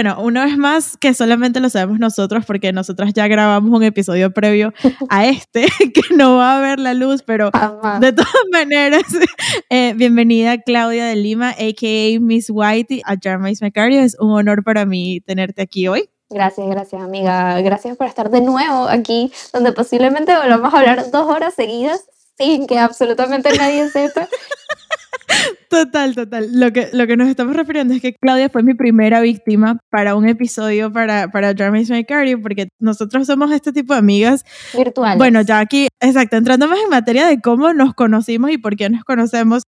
bueno, una vez más que solamente lo sabemos nosotros porque nosotras ya grabamos un episodio previo a este que no va a ver la luz, pero de todas maneras, eh, bienvenida Claudia de Lima, a.k.a. Miss White, a Jarmais Macario. Es un honor para mí tenerte aquí hoy. Gracias, gracias amiga. Gracias por estar de nuevo aquí, donde posiblemente volvamos a hablar dos horas seguidas sin que absolutamente nadie sepa. Total, total. Lo que, lo que nos estamos refiriendo es que Claudia fue mi primera víctima para un episodio para, para Jarvis My Cardio, porque nosotros somos este tipo de amigas virtuales. Bueno, ya aquí, exacto, entrando más en materia de cómo nos conocimos y por qué nos conocemos,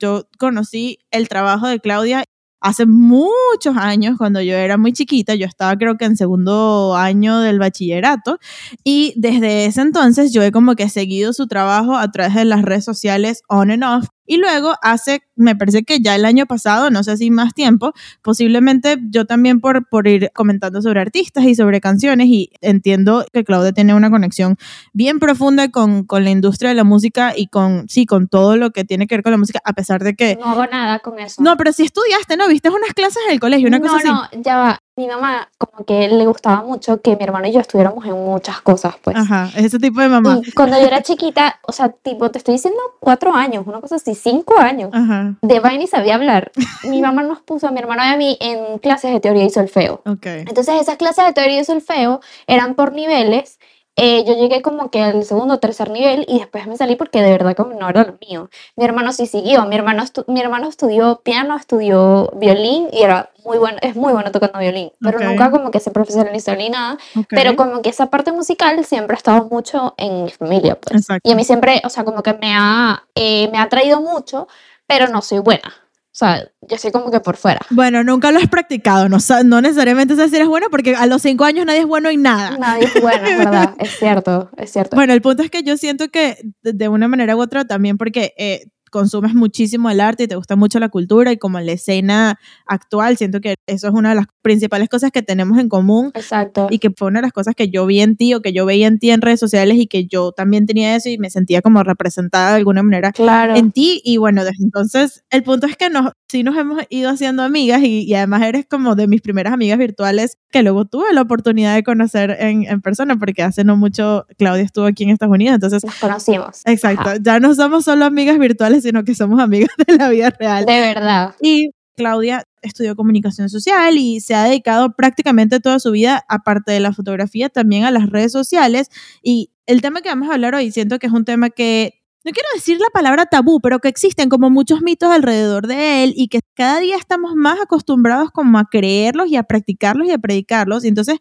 yo conocí el trabajo de Claudia hace muchos años, cuando yo era muy chiquita, yo estaba creo que en segundo año del bachillerato, y desde ese entonces yo he como que seguido su trabajo a través de las redes sociales on and off, y luego hace, me parece que ya el año pasado, no sé si más tiempo, posiblemente yo también por, por ir comentando sobre artistas y sobre canciones y entiendo que Claudia tiene una conexión bien profunda con, con la industria de la música y con, sí, con todo lo que tiene que ver con la música, a pesar de que... No hago nada con eso. No, pero si estudiaste, ¿no? ¿Viste unas clases del colegio? Una cosa así. no, ya va mi mamá como que le gustaba mucho que mi hermano y yo estuviéramos en muchas cosas, pues. Ajá, es ese tipo de mamá. Y cuando yo era chiquita, o sea, tipo, te estoy diciendo cuatro años, una cosa así, cinco años. Ajá. De vaina y sabía hablar. Mi mamá nos puso a mi hermano y a mí en clases de teoría y solfeo. Okay. Entonces esas clases de teoría y solfeo eran por niveles eh, yo llegué como que al segundo o tercer nivel y después me salí porque de verdad como no era lo mío. Mi hermano sí siguió, mi hermano, mi hermano estudió piano, estudió violín y era muy bueno, es muy bueno tocando violín, pero nunca como que se profesionalizó ni nada, pero como que esa parte musical siempre ha estado mucho en mi familia, pues. Y a mí siempre, o sea, como que me ha, eh, me ha traído mucho, pero no soy buena. O sea, yo soy como que por fuera. Bueno, nunca lo has practicado, no, no necesariamente sabes si eres bueno, porque a los cinco años nadie es bueno en nada. Nadie es bueno, es verdad, es cierto, es cierto. Bueno, el punto es que yo siento que de una manera u otra también, porque eh, consumes muchísimo el arte y te gusta mucho la cultura y como la escena actual, siento que eso es una de las principales cosas que tenemos en común. Exacto. Y que fue una de las cosas que yo vi en ti o que yo veía en ti en redes sociales y que yo también tenía eso y me sentía como representada de alguna manera claro. en ti. Y bueno, desde entonces el punto es que nos, sí nos hemos ido haciendo amigas y, y además eres como de mis primeras amigas virtuales que luego tuve la oportunidad de conocer en, en persona porque hace no mucho Claudia estuvo aquí en Estados Unidos. Entonces nos conocimos. Exacto. Ya no somos solo amigas virtuales sino que somos amigas de la vida real. De verdad. Y Claudia estudió comunicación social y se ha dedicado prácticamente toda su vida, aparte de la fotografía, también a las redes sociales. Y el tema que vamos a hablar hoy, siento que es un tema que, no quiero decir la palabra tabú, pero que existen como muchos mitos alrededor de él y que cada día estamos más acostumbrados como a creerlos y a practicarlos y a predicarlos. Y entonces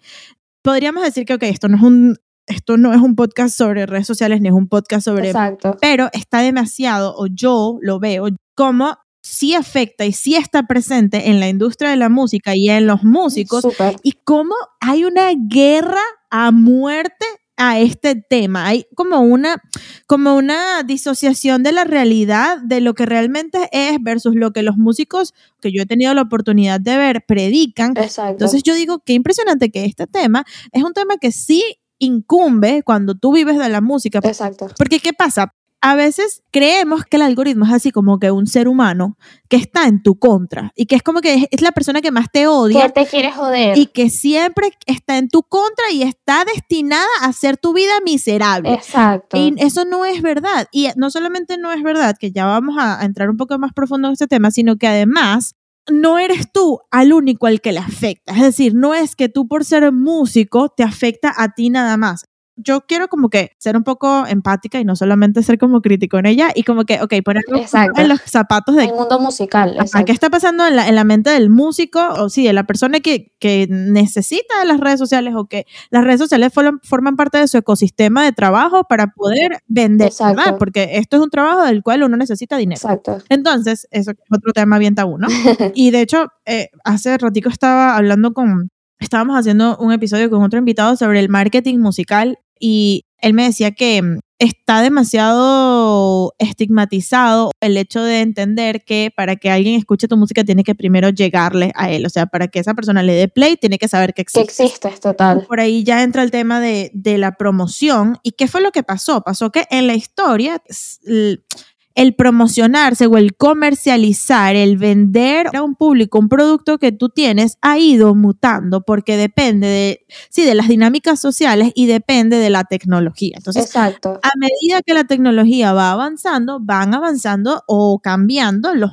podríamos decir que, ok, esto no es un esto no es un podcast sobre redes sociales ni es un podcast sobre... Exacto. Pero está demasiado, o yo lo veo, como sí afecta y sí está presente en la industria de la música y en los músicos. Y cómo hay una guerra a muerte a este tema. Hay como una, como una disociación de la realidad de lo que realmente es versus lo que los músicos que yo he tenido la oportunidad de ver predican. Exacto. Entonces yo digo, qué impresionante que este tema es un tema que sí incumbe cuando tú vives de la música. Exacto. Porque ¿qué pasa? A veces creemos que el algoritmo es así como que un ser humano que está en tu contra y que es como que es la persona que más te odia. Que te quiere joder. Y que siempre está en tu contra y está destinada a hacer tu vida miserable. Exacto. Y eso no es verdad. Y no solamente no es verdad, que ya vamos a entrar un poco más profundo en este tema, sino que además no eres tú al único al que le afecta. Es decir, no es que tú por ser músico te afecta a ti nada más yo quiero como que ser un poco empática y no solamente ser como crítico en ella y como que, ok, ponerlo en los zapatos de... El mundo musical. ¿Qué está pasando en la, en la, mente del músico o sí, de la persona que, que necesita de las redes sociales o que las redes sociales forman, parte de su ecosistema de trabajo para poder vender, ¿verdad? Porque esto es un trabajo del cual uno necesita dinero. Exacto. Entonces, eso es otro tema bien tabú, ¿no? y de hecho, eh, hace ratico estaba hablando con, estábamos haciendo un episodio con otro invitado sobre el marketing musical y él me decía que mm, está demasiado estigmatizado el hecho de entender que para que alguien escuche tu música tiene que primero llegarle a él, o sea, para que esa persona le dé play tiene que saber que existe. Que existe, es total. Por ahí ya entra el tema de, de la promoción y qué fue lo que pasó. Pasó que en la historia el promocionarse o el comercializar, el vender a un público un producto que tú tienes ha ido mutando porque depende de, sí, de las dinámicas sociales y depende de la tecnología. Entonces, Exacto. a medida que la tecnología va avanzando, van avanzando o cambiando los.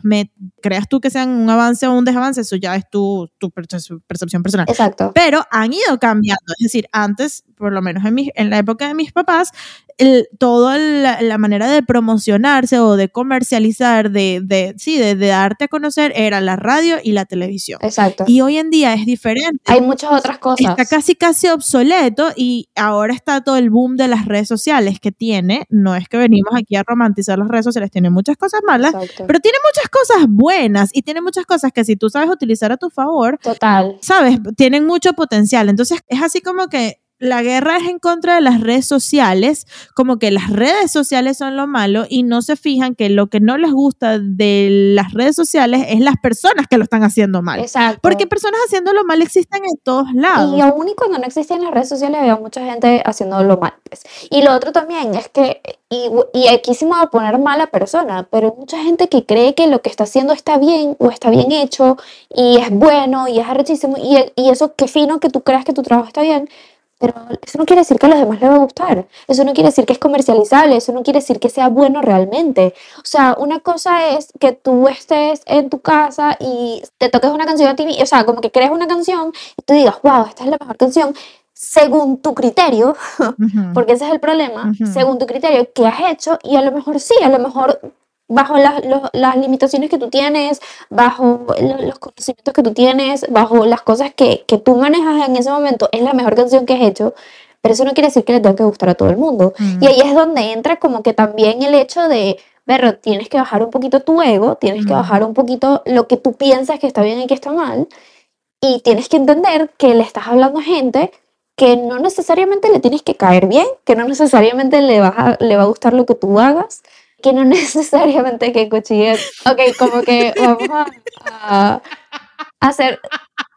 Creas tú que sean un avance o un desavance, eso ya es tu, tu perce- percepción personal. Exacto. Pero han ido cambiando. Es decir, antes, por lo menos en, mi- en la época de mis papás, el, toda la, la manera de promocionarse o de comercializar, de, de sí, de, de darte a conocer, era la radio y la televisión. Exacto. Y hoy en día es diferente. Hay muchas otras cosas. Está casi casi obsoleto y ahora está todo el boom de las redes sociales que tiene. No es que venimos aquí a romantizar las redes sociales, tiene muchas cosas malas, Exacto. pero tiene muchas cosas buenas y tiene muchas cosas que si tú sabes utilizar a tu favor, Total. sabes, tienen mucho potencial. Entonces es así como que la guerra es en contra de las redes sociales, como que las redes sociales son lo malo y no se fijan que lo que no les gusta de las redes sociales es las personas que lo están haciendo mal. Exacto. Porque personas haciéndolo mal existen en todos lados. Y aún y cuando no existían las redes sociales había mucha gente haciéndolo mal. pues. Y lo otro también es que, y, y aquí sí me voy a poner mala persona, pero hay mucha gente que cree que lo que está haciendo está bien o está bien hecho y es bueno y es arrechísimo y, y eso qué fino que tú creas que tu trabajo está bien. Pero eso no quiere decir que a los demás les va a gustar. Eso no quiere decir que es comercializable. Eso no quiere decir que sea bueno realmente. O sea, una cosa es que tú estés en tu casa y te toques una canción a ti, o sea, como que crees una canción y tú digas, wow, esta es la mejor canción, según tu criterio, porque ese es el problema, según tu criterio que has hecho y a lo mejor sí, a lo mejor bajo las, los- las limitaciones que tú tienes, bajo lo- los conocimientos que tú tienes, bajo las cosas que, que tú manejas en ese momento, es la mejor canción que has hecho, pero eso no quiere decir que le tenga que gustar a todo el mundo. Mm. Y ahí es donde entra como que también el hecho de, pero tienes que bajar un poquito tu ego, tienes que Mm. bajar un poquito lo que tú piensas que está bien y que está mal, y tienes que entender que le estás hablando a gente que no necesariamente le tienes que caer bien, que no necesariamente le va a, le va a gustar lo que tú hagas, que no necesariamente que cuchilles. Ok, como que vamos a, a hacer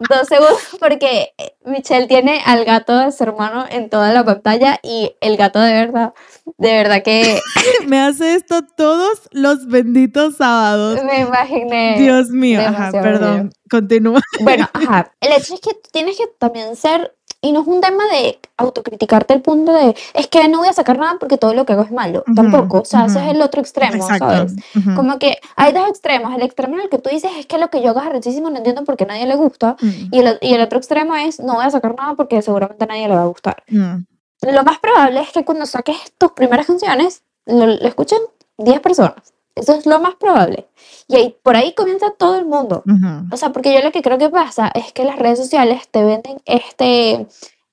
dos segundos porque Michelle tiene al gato de su hermano en toda la pantalla y el gato de verdad, de verdad que Me hace esto todos los benditos sábados. me imaginé. Dios mío, ajá, perdón, continúa. Bueno, ajá. El hecho es que tienes que también ser, y no es un tema de autocriticarte el punto de, es que no voy a sacar nada porque todo lo que hago es malo. Ujú, Tampoco. O sea, ese es el otro extremo, ¿sabes? Ujú. Como que hay dos extremos. El extremo en el que tú dices es que lo que yo hago es arrechísimo, no entiendo por qué a nadie le gusta. Mm, Y el, y el otro extremo es, no voy a sacar nada porque seguramente a nadie le va a gustar. mm. Lo más probable es que cuando saques tus primeras canciones, lo, lo escuchen 10 personas. Eso es lo más probable. Y ahí, por ahí comienza todo el mundo. O sea, porque yo lo que creo que pasa es que las redes sociales te venden este,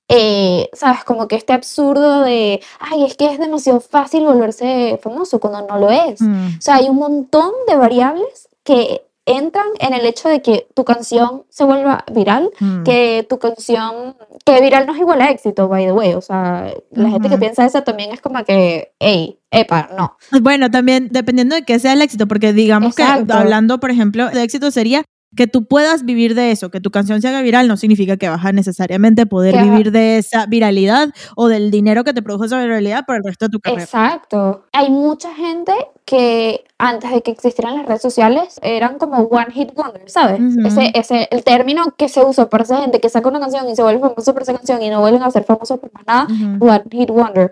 eh, ¿sabes? Como que este absurdo de, ay, es que es demasiado fácil volverse famoso cuando no lo es. Mm. O sea, hay un montón de variables que entran en el hecho de que tu canción se vuelva viral, Mm. que tu canción, que viral no es igual a éxito, by the way. O sea, la gente que piensa eso también es como que, hey, epa, no. Bueno, también dependiendo de qué sea el éxito, porque digamos Exacto. que hablando, por ejemplo, de éxito sería que tú puedas vivir de eso, que tu canción se haga viral, no significa que vas a necesariamente poder vivir de esa viralidad o del dinero que te produjo esa viralidad por el resto de tu carrera. Exacto. Hay mucha gente que antes de que existieran las redes sociales eran como one hit wonder, ¿sabes? Ese, ese, el término que se usa para esa gente que saca una canción y se vuelve famoso por esa canción y no vuelven a ser famosos por más nada, one hit wonder.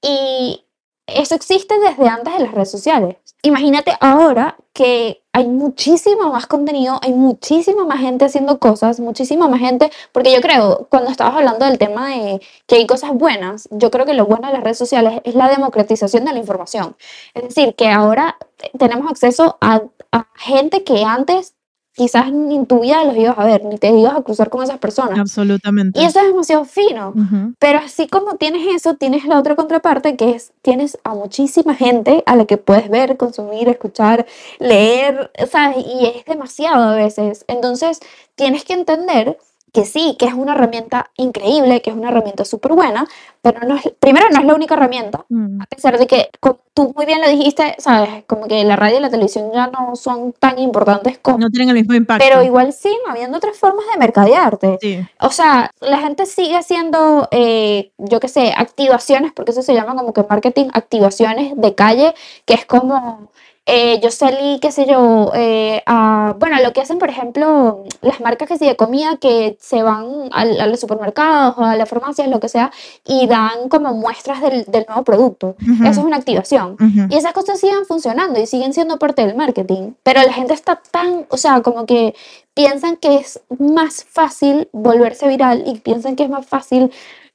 Y eso existe desde antes de las redes sociales. Imagínate ahora que hay muchísimo más contenido, hay muchísima más gente haciendo cosas, muchísima más gente, porque yo creo, cuando estabas hablando del tema de que hay cosas buenas, yo creo que lo bueno de las redes sociales es la democratización de la información. Es decir, que ahora tenemos acceso a, a gente que antes quizás ni en tu vida los ibas a ver, ni te ibas a cruzar con esas personas. Absolutamente. Y eso es demasiado fino. Pero así como tienes eso, tienes la otra contraparte que es, tienes a muchísima gente a la que puedes ver, consumir, escuchar, leer, ¿sabes? Y es demasiado a veces. Entonces, tienes que entender que sí, que es una herramienta increíble, que es una herramienta súper buena, pero no es, primero no es la única herramienta, Mm. a pesar de que, como tú muy bien lo dijiste, sabes, como que la radio y la televisión ya no son tan importantes como... No tienen el mismo impacto. Pero igual siguen habiendo otras formas de mercadearte. Sí. O sea, la gente sigue haciendo, eh, yo qué sé, activaciones, porque eso se llama como que marketing, activaciones de calle, que es como, eh, yo salí, qué sé yo, eh, a, bueno, lo que hacen, por ejemplo, las marcas que sí de comida que se van al- a, los supermercados o a las farmacias, lo que sea, y dan como muestras del, del nuevo producto. Ujú. Eso es una activación. Ujú. Y esas cosas siguen funcionando y siguen siendo parte del marketing. Pero la gente está tan, o sea, como que piensan que es más fácil volverse viral y piensan que es más fácil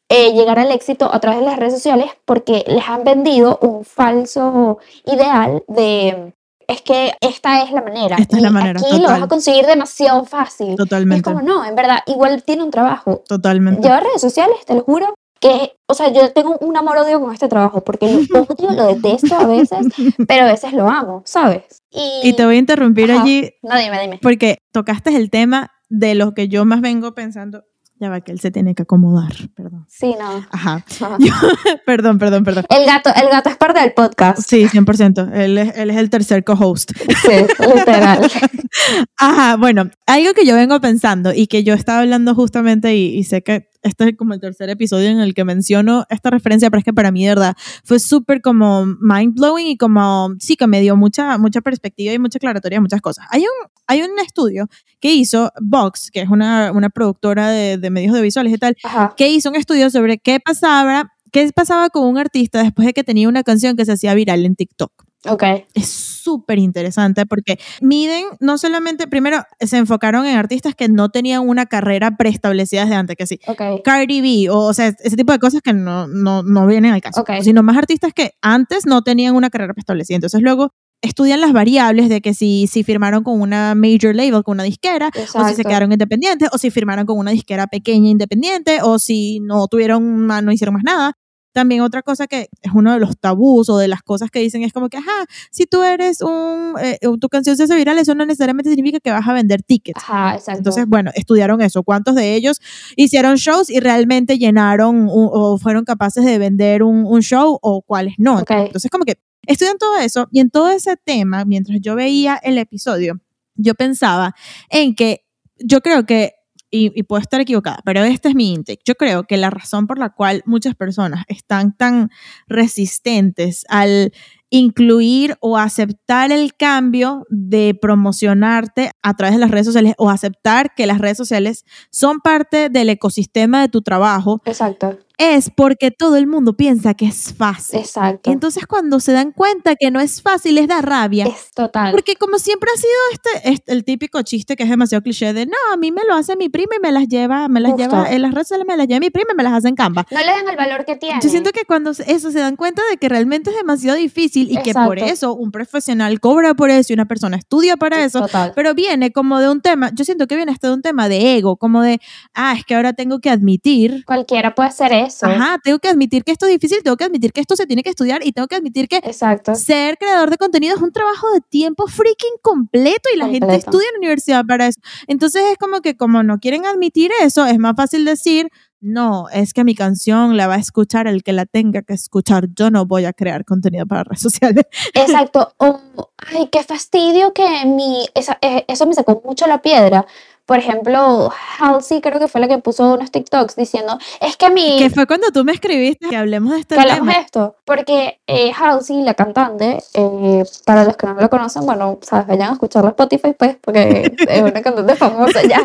eh, llegar al éxito a través de las redes sociales porque les han vendido un falso ideal de es que esta es la manera. Esta es y la manera, Aquí lo vas total. a conseguir demasiado fácil. Y es Totalmente. como, no, en verdad, igual tiene un trabajo. Totalmente. Llevar redes sociales, te lo juro, que, o sea, yo tengo un amor-odio con este trabajo, porque lo odio, lo detesto a veces, pero a veces lo amo, ¿sabes? Y, Y te voy a interrumpir Ajá. allí No, dime, dime. porque tocaste el tema de lo que yo más vengo pensando. Ya va, que él se tiene que acomodar. Perdón. Sí, no. Ajá. Perdón, perdón, perdón. El gato, el gato es parte del podcast. Sí, 100%. Él es, él es el tercer co-host. Sí, literal. Ajá, bueno, algo que yo vengo pensando y que yo estaba hablando justamente y, y sé que este es como el tercer episodio en el que menciono esta referencia, pero es que para mí de verdad fue súper como mind blowing y como sí que me dio mucha, mucha perspectiva y mucha aclaratoria de muchas cosas. Hay un, hay un estudio que hizo Vox, que es una, una productora de, de medios audiovisuales y tal, Ajá. que hizo un estudio sobre qué pasaba, qué pasaba con un artista después de que tenía una canción que se hacía viral en TikTok Ok. es súper interesante porque miden no solamente, primero se enfocaron en artistas que no tenían una carrera preestablecida desde antes, que sí, Ok. Cardi B, o, o sea, ese tipo de cosas que no, no, no vienen al caso, Ok. sino más artistas que antes no tenían una carrera preestablecida. Entonces luego estudian las variables de que si, si firmaron con una major label, con una disquera, o si se Exacto. quedaron independientes, o si firmaron con una disquera pequeña independiente, o si no tuvieron, no hicieron más nada. También otra cosa que es uno de los tabús o de las cosas que dicen es como que, ajá, si tú eres un, eh, tu canción se hace viral, eso no necesariamente significa que vas a vender tickets. Ajá, exacto. Entonces, bueno, estudiaron eso. ¿Cuántos de ellos hicieron shows y realmente llenaron un- o fueron capaces de vender un, un show o cuáles no? Entonces, como que estudian todo eso y en todo ese tema, mientras yo veía el episodio, yo pensaba en que yo creo que, y, puedo estar equivocada, pero este es mi intake, yo creo que la razón por la cual muchas personas están tan resistentes al incluir o aceptar el cambio de promocionarte a través de las redes sociales o aceptar que las redes sociales son parte del ecosistema de tu trabajo Exacto. Es porque todo el mundo piensa que es fácil. Exacto. Y entonces cuando se dan cuenta que no es fácil les da rabia. es total. Porque como siempre ha sido este, este- el típico chiste que es demasiado cliché de no, a mí me lo hace mi prima y me las lleva, me las Justo. lleva, en las redes me las lleva mi prima y me las hace en Canva. no le dan el valor que tiene. Yo siento que cuando eso se dan cuenta de que realmente es demasiado difícil y que por eso un profesional cobra por eso y una persona estudia para eso, Total. pero viene como de un tema, yo siento que viene hasta de un tema de ego, como de, ah, es que ahora tengo que admitir, Cualquiera puede hacer eso. Ajá, tengo que admitir que esto es difícil, tengo que admitir que esto se tiene que estudiar y tengo que admitir que Exacto. ser creador de contenido es un trabajo de tiempo freaking completo y la gente Completo. estudia en la universidad para eso. Entonces es como que como no quieren admitir eso, es más fácil decir, no, es que mi canción la va a escuchar el que la tenga que escuchar. Yo no voy a crear contenido para redes sociales. Exacto. O, ay, qué fastidio que mi. esa- eh, eso me sacó mucho la piedra. Por ejemplo, Halsey creo que fue la que puso unos TikToks diciendo, es que mi. Que fue cuando tú me escribiste que hablemos de este que hablamos tema. de esto. Porque eh, Halsey, la cantante, eh, para los que no la conocen, bueno, sabes, vayan a escucharla Spotify, pues, porque es una cantante famosa ya.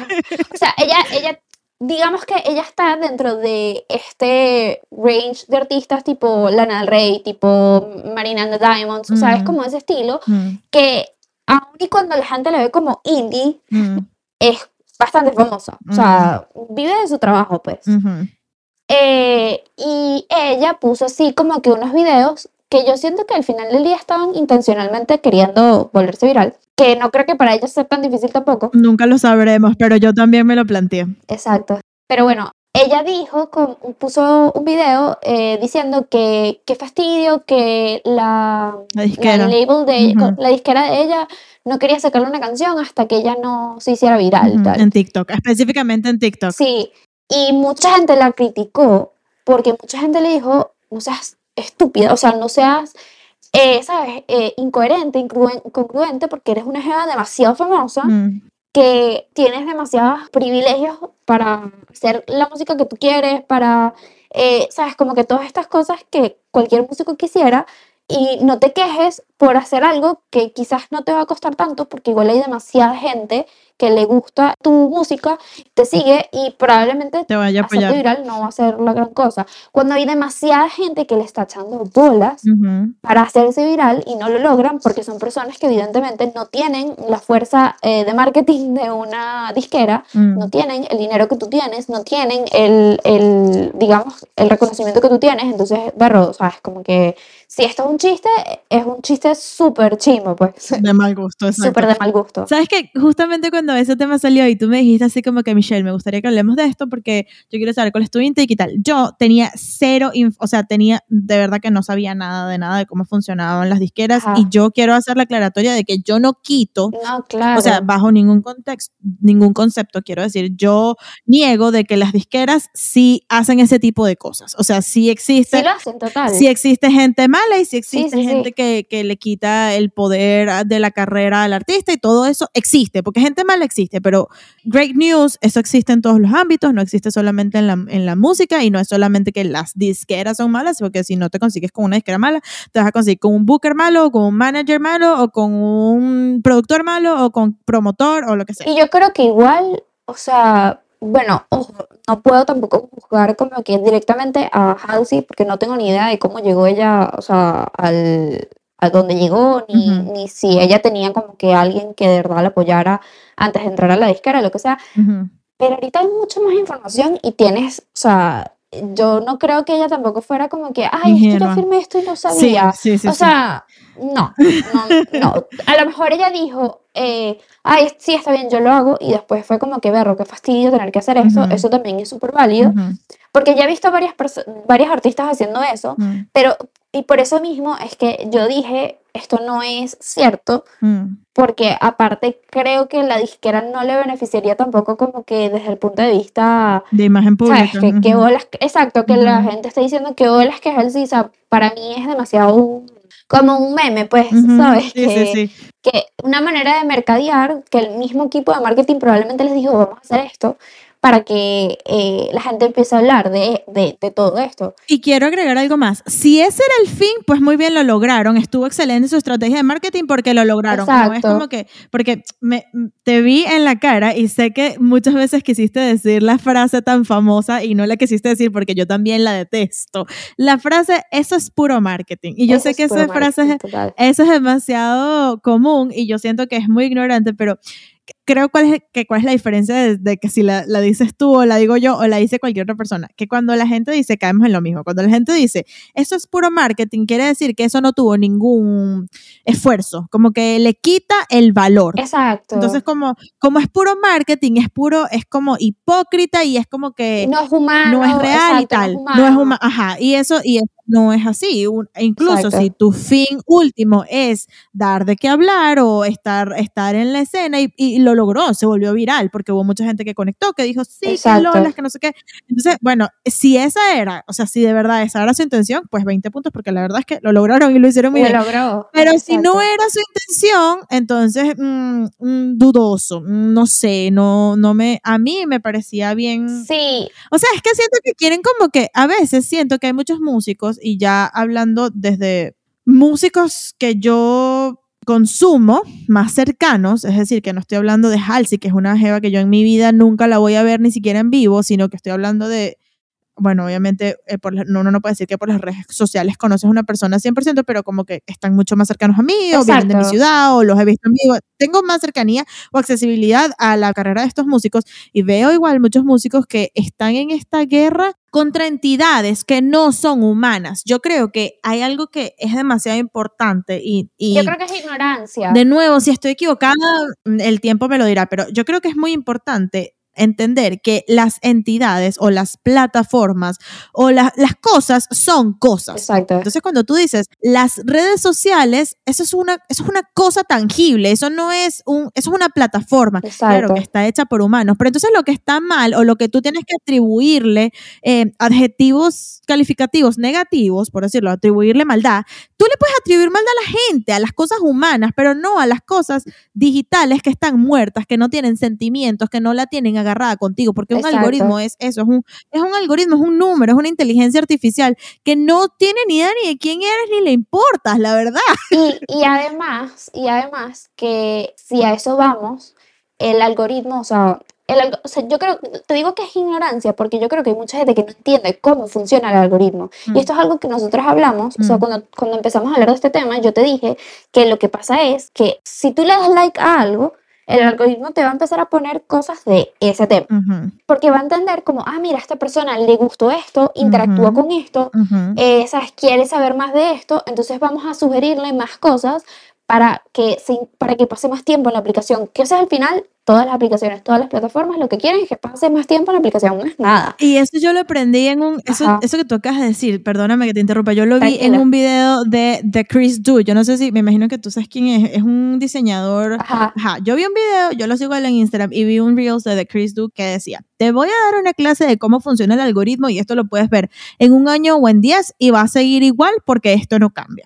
O sea, ella, ella, digamos que ella está dentro de este range de artistas tipo Lana del Rey, tipo Marina and the Diamonds, o sea, es Mm. como ese estilo Mm, que aun y cuando la gente la ve como indie, mm, es bastante famosa. O sea, vive de su trabajo, pues. Eh, y ella puso así como que unos videos que yo siento que al final del día estaban intencionalmente queriendo volverse viral, que no creo que para ella sea tan difícil tampoco. Nunca lo sabremos, pero yo también me lo planteé. Exacto. Pero bueno, ella dijo, con- puso un video eh, diciendo que qué fastidio que la, La la disquera. label de Ujú. la disquera de ella no quería sacarle una canción hasta que ella no se hiciera viral. Ujú, tal. En TikTok, específicamente en TikTok. Sí, y mucha gente la criticó porque mucha gente le dijo, no seas estúpida, o sea, no seas, eh, ¿sabes?, Eh, incoherente, incongru- incongruente, porque eres una jeva demasiado famosa, Mm, que tienes demasiados privilegios para hacer la música que tú quieres, para, eh, ¿sabes?, como que todas estas cosas que cualquier músico quisiera. Y no te quejes por hacer algo que quizás no te va a costar tanto, porque igual hay demasiada gente que le gusta tu música, te sigue y probablemente Te vaya a apoyar. viral no va a ser la gran cosa. Cuando hay demasiada gente que le está echando bolas Ujú. para hacerse viral y no lo logran porque son personas que evidentemente no tienen la fuerza eh, de marketing de una disquera, Mm. no tienen el dinero que tú tienes, no tienen el, el, digamos, el reconocimiento que tú tienes, entonces, berro, sabes, como que si esto es un chiste, es un chiste súper chimo, pues, De mal gusto, exacto. súper de mal gusto. Sabes que justamente cuando ese tema salió y tú me dijiste así como que Michelle, me gustaría que hablemos de esto porque yo quiero saber cuál es tu intake y tal. Yo tenía cero, o sea, tenía de verdad que no sabía nada de nada de cómo funcionaban las disqueras Ajá. y yo quiero hacer la aclaratoria de que yo no quito No, claro. O sea, bajo ningún contexto, ningún concepto, quiero decir, yo niego de que las disqueras sí hacen ese tipo de cosas. O sea, sí existe, sí lo hacen, total. sí existe gente mala y sí existe sí, sí. gente Que, que le quita el poder a- de la carrera al artista y todo eso existe, porque gente mala existe, pero great news, eso existe en todos los ámbitos, no existe solamente en la, en la música y no es solamente que las disqueras son malas, porque si no te consigues con una disquera mala, te vas a conseguir con un booker malo, o con un manager malo, o con un productor malo, o con promotor, o lo que sea. Y yo creo que igual, o sea, bueno, ojo, no puedo tampoco juzgar como que directamente a Halsey porque no tengo ni idea de cómo llegó ella, o sea, al, a donde llegó, ni, ni si ella tenía como que alguien que de verdad la apoyara antes de entrar a la disquera, lo que sea. Ujú. Pero ahorita hay mucha más información y tienes, o sea, yo no creo que ella tampoco fuera como que, ay, es que yo firmé esto y no sabía. sí, sí. O sí. sea, no, no, no. A lo mejor ella dijo, eh, ay, sí, está bien, yo lo hago, y después fue como que, berro, qué fastidio tener que hacer eso. Eso también es súper válido, porque ya he visto varias, varias artistas haciendo eso, ujú, pero, y por eso mismo es que yo dije, esto no es cierto, ujú. porque aparte creo que la disquera no le beneficiaría tampoco como que desde el punto de vista De imagen pública. ¿Sabes? Que, que bolas, exacto, que la Ujú. gente está diciendo que bolas que Halsey, o sea, para mí es demasiado un- como un meme, pues, Ujú, ¿sabes? Sí, que, sí, sí. que una manera de mercadear, que el mismo equipo de marketing probablemente les dijo, vamos a hacer esto, para que eh, la gente empiece a hablar de, de, de todo esto. Y quiero agregar algo más. Si ese era el fin, pues muy bien lo lograron. Estuvo excelente su estrategia de marketing porque lo lograron. No es Exacto. como que, porque me, te vi en la cara y sé que muchas veces quisiste decir la frase tan famosa y no la quisiste decir porque yo también la detesto. La frase, eso es puro marketing. Y yo Eso sé es que puro esa frase es, eso es demasiado común y yo siento que es muy ignorante, pero creo cuál es, que cuál es la diferencia de, de que si la, la dices tú o la digo yo o la dice cualquier otra persona. Que cuando la gente dice, caemos en lo mismo, cuando la gente dice, eso es puro marketing, quiere decir que eso no tuvo ningún esfuerzo, como que le quita el valor. Exacto. Entonces, como, como es puro marketing, es puro, es como hipócrita y es como que no es humano. no es real y tal. No es No es humano. humano. Ajá. Y eso, y eso no es así. Un- incluso Exacto. si tu fin último es dar de qué hablar o estar, estar en la escena y, y lo logró, se volvió viral porque hubo mucha gente que conectó, que dijo, sí, que lolas, que no sé qué. Entonces, bueno, si esa era, o sea, si de verdad esa era su intención, pues 20 puntos porque la verdad es que lo lograron y lo hicieron muy Lo bien. logró. Pero si no era su intención, entonces mm, mm, dudoso, mm, no sé, no, no me, a mí me parecía bien. Sí, O sea, es que siento que quieren como que, a veces siento que hay muchos músicos, y ya hablando desde músicos que yo consumo más cercanos, es decir, que no estoy hablando de Halsey, que es una jeva que yo en mi vida nunca la voy a ver ni siquiera en vivo, sino que estoy hablando de, bueno, obviamente eh, por la- no, uno no puede decir que por las redes sociales conoces a una persona 100%, pero como que están mucho más cercanos a mí, o vienen de mi ciudad, o los he visto en vivo. Tengo más cercanía o accesibilidad a la carrera de estos músicos y veo igual muchos músicos que están en esta guerra contra entidades que no son humanas. Yo creo que hay algo que es demasiado importante y, y yo creo que es ignorancia. de nuevo, si estoy equivocada, el tiempo me lo dirá, pero yo creo que es muy importante entender que las entidades o las plataformas o la- las cosas son cosas. Exacto. Entonces, cuando tú dices las redes sociales, eso es una, eso es una cosa tangible, eso no es un, eso es una plataforma. Claro, Exacto. que está hecha por humanos. Pero entonces lo que está mal o lo que tú tienes que atribuirle eh, adjetivos calificativos negativos, por decirlo, atribuirle maldad, tú le puedes atribuir maldad a la gente, a las cosas humanas, pero no a las cosas digitales que están muertas, que no tienen sentimientos, que no la tienen agarrada contigo, porque un Exacto. algoritmo es eso, es un, es un algoritmo, es un número, es una inteligencia artificial que no tiene ni idea ni de quién eres ni le importas, la verdad. Y, y además, y además que si a eso vamos, el algoritmo, o sea, el o sea, yo creo, te digo que es ignorancia, porque yo creo que hay mucha gente que no entiende cómo funciona el algoritmo. Mm. Y esto es algo que nosotros hablamos, o sea, Mm. cuando, cuando empezamos a hablar de este tema, yo te dije que lo que pasa es que si tú le das like a algo, el algoritmo te va a empezar a poner cosas de ese tema, porque va a entender como, ah, mira, a esta persona le gustó esto, interactúa con esto, ujú. eh, ¿sabes? quiere saber más de esto, entonces vamos a sugerirle más cosas para que, se, para que pase más tiempo en la aplicación. Que eso es al final, todas las aplicaciones, todas las plataformas, lo que quieren es que pase más tiempo en la aplicación, no es nada. Y eso yo lo aprendí en un, eso, Ajá. eso que tú acabas de decir, perdóname que te interrumpa, yo lo vi en Tranquila. un video de, de Chris Du, yo no sé si, me imagino que tú sabes quién es, es un diseñador, Ajá, ajá, yo vi un video, yo lo sigo en Instagram y vi un Reels de The Chris Du que decía, te voy a dar una clase de cómo funciona el algoritmo y esto lo puedes ver en un año o en 10 y va a seguir igual porque esto no cambia.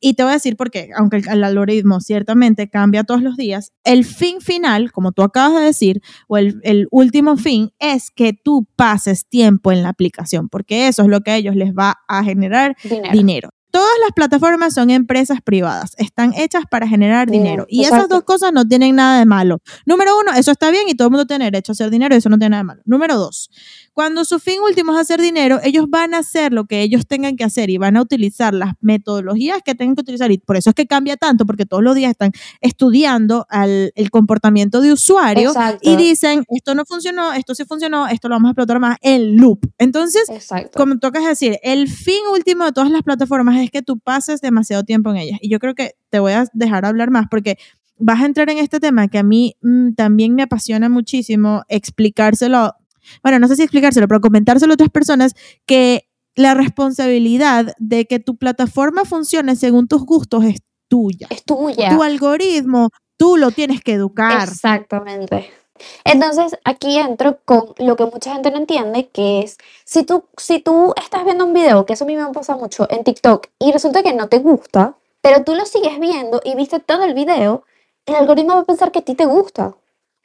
Y te voy a decir por qué, aunque el, el algoritmo ciertamente cambia todos los días, el fin final, como tú acabas de decir, o el, el último fin es que tú pases tiempo en la aplicación, porque eso es lo que a ellos les va a generar dinero. dinero. Todas las plataformas son empresas privadas, están hechas para generar dinero. Dinero, Y esas exacto. dos cosas no tienen nada de malo. Número uno, eso está bien y todo el mundo tiene derecho a hacer dinero y eso no tiene nada de malo. Número dos, cuando su fin último es hacer dinero, ellos van a hacer lo que ellos tengan que hacer y van a utilizar las metodologías que tengan que utilizar. Y por eso es que cambia tanto, porque todos los días están estudiando al- el comportamiento de usuario Exacto. y dicen, esto no funcionó, esto sí funcionó, esto lo vamos a explotar más, el loop. Entonces, Exacto. como tocas decir, el fin último de todas las plataformas es que tú pases demasiado tiempo en ellas. Y yo creo que te voy a dejar hablar más porque vas a entrar en este tema que a mí mm, también me apasiona muchísimo explicárselo, bueno, no sé si explicárselo, pero comentárselo a otras personas que la responsabilidad de que tu plataforma funcione según tus gustos es tuya. Es tuya. Tu algoritmo, tú lo tienes que educar. Exactamente. Entonces, aquí entro con lo que mucha gente no entiende, que es, si tú, si tú estás viendo un video, que eso a mí me pasa mucho en TikTok, y resulta que no te gusta, pero tú lo sigues viendo y viste todo el video, el algoritmo va a pensar que a ti te gusta,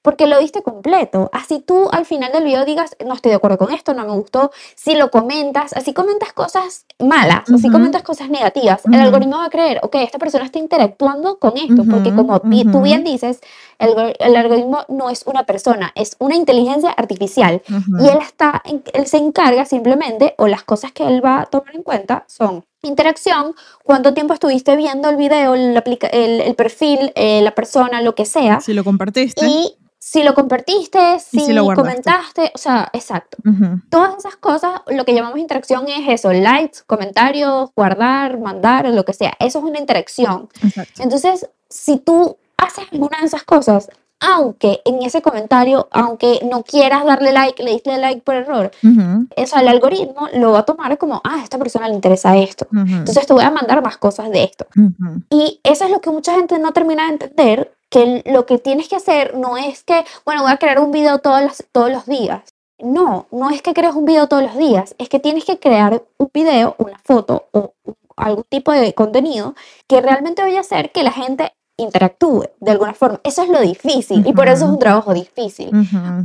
porque lo viste completo. Así tú al final del video digas, no estoy de acuerdo con esto, no me gustó, si lo comentas, así comentas cosas malas, así Ujú. comentas cosas negativas, el Ujú. algoritmo va a creer, ok, esta persona está interactuando con esto, porque como tú bien dices, el, algor- el algoritmo no es una persona, es una inteligencia artificial. Y él, está, él se encarga simplemente, o las cosas que él va a tomar en cuenta son interacción, cuánto tiempo estuviste viendo el video, el, el, el perfil, eh, la persona, lo que sea, Si lo compartiste. y si lo compartiste, si, si lo comentaste, o sea, exacto. Ujú. Todas esas cosas, lo que llamamos interacción es eso, likes, comentarios, guardar, mandar, lo que sea. Eso es una interacción. Exacto. Entonces, si tú haces alguna de esas cosas, aunque en ese comentario, aunque no quieras darle like, le diste like por error, Ujú, eso el algoritmo lo va a tomar como, ah, a esta persona le interesa esto. ujú, Entonces te voy a mandar más cosas de esto. ujú. Y eso es lo que mucha gente no termina de entender, que lo que tienes que hacer no es que, bueno, voy a crear un video todos los, todos los días. No, no es que crees un video todos los días, es que tienes que crear un video, una foto o algún tipo de contenido que realmente vaya a hacer que la gente interactúe de alguna forma. Eso es lo difícil y por eso es un trabajo difícil.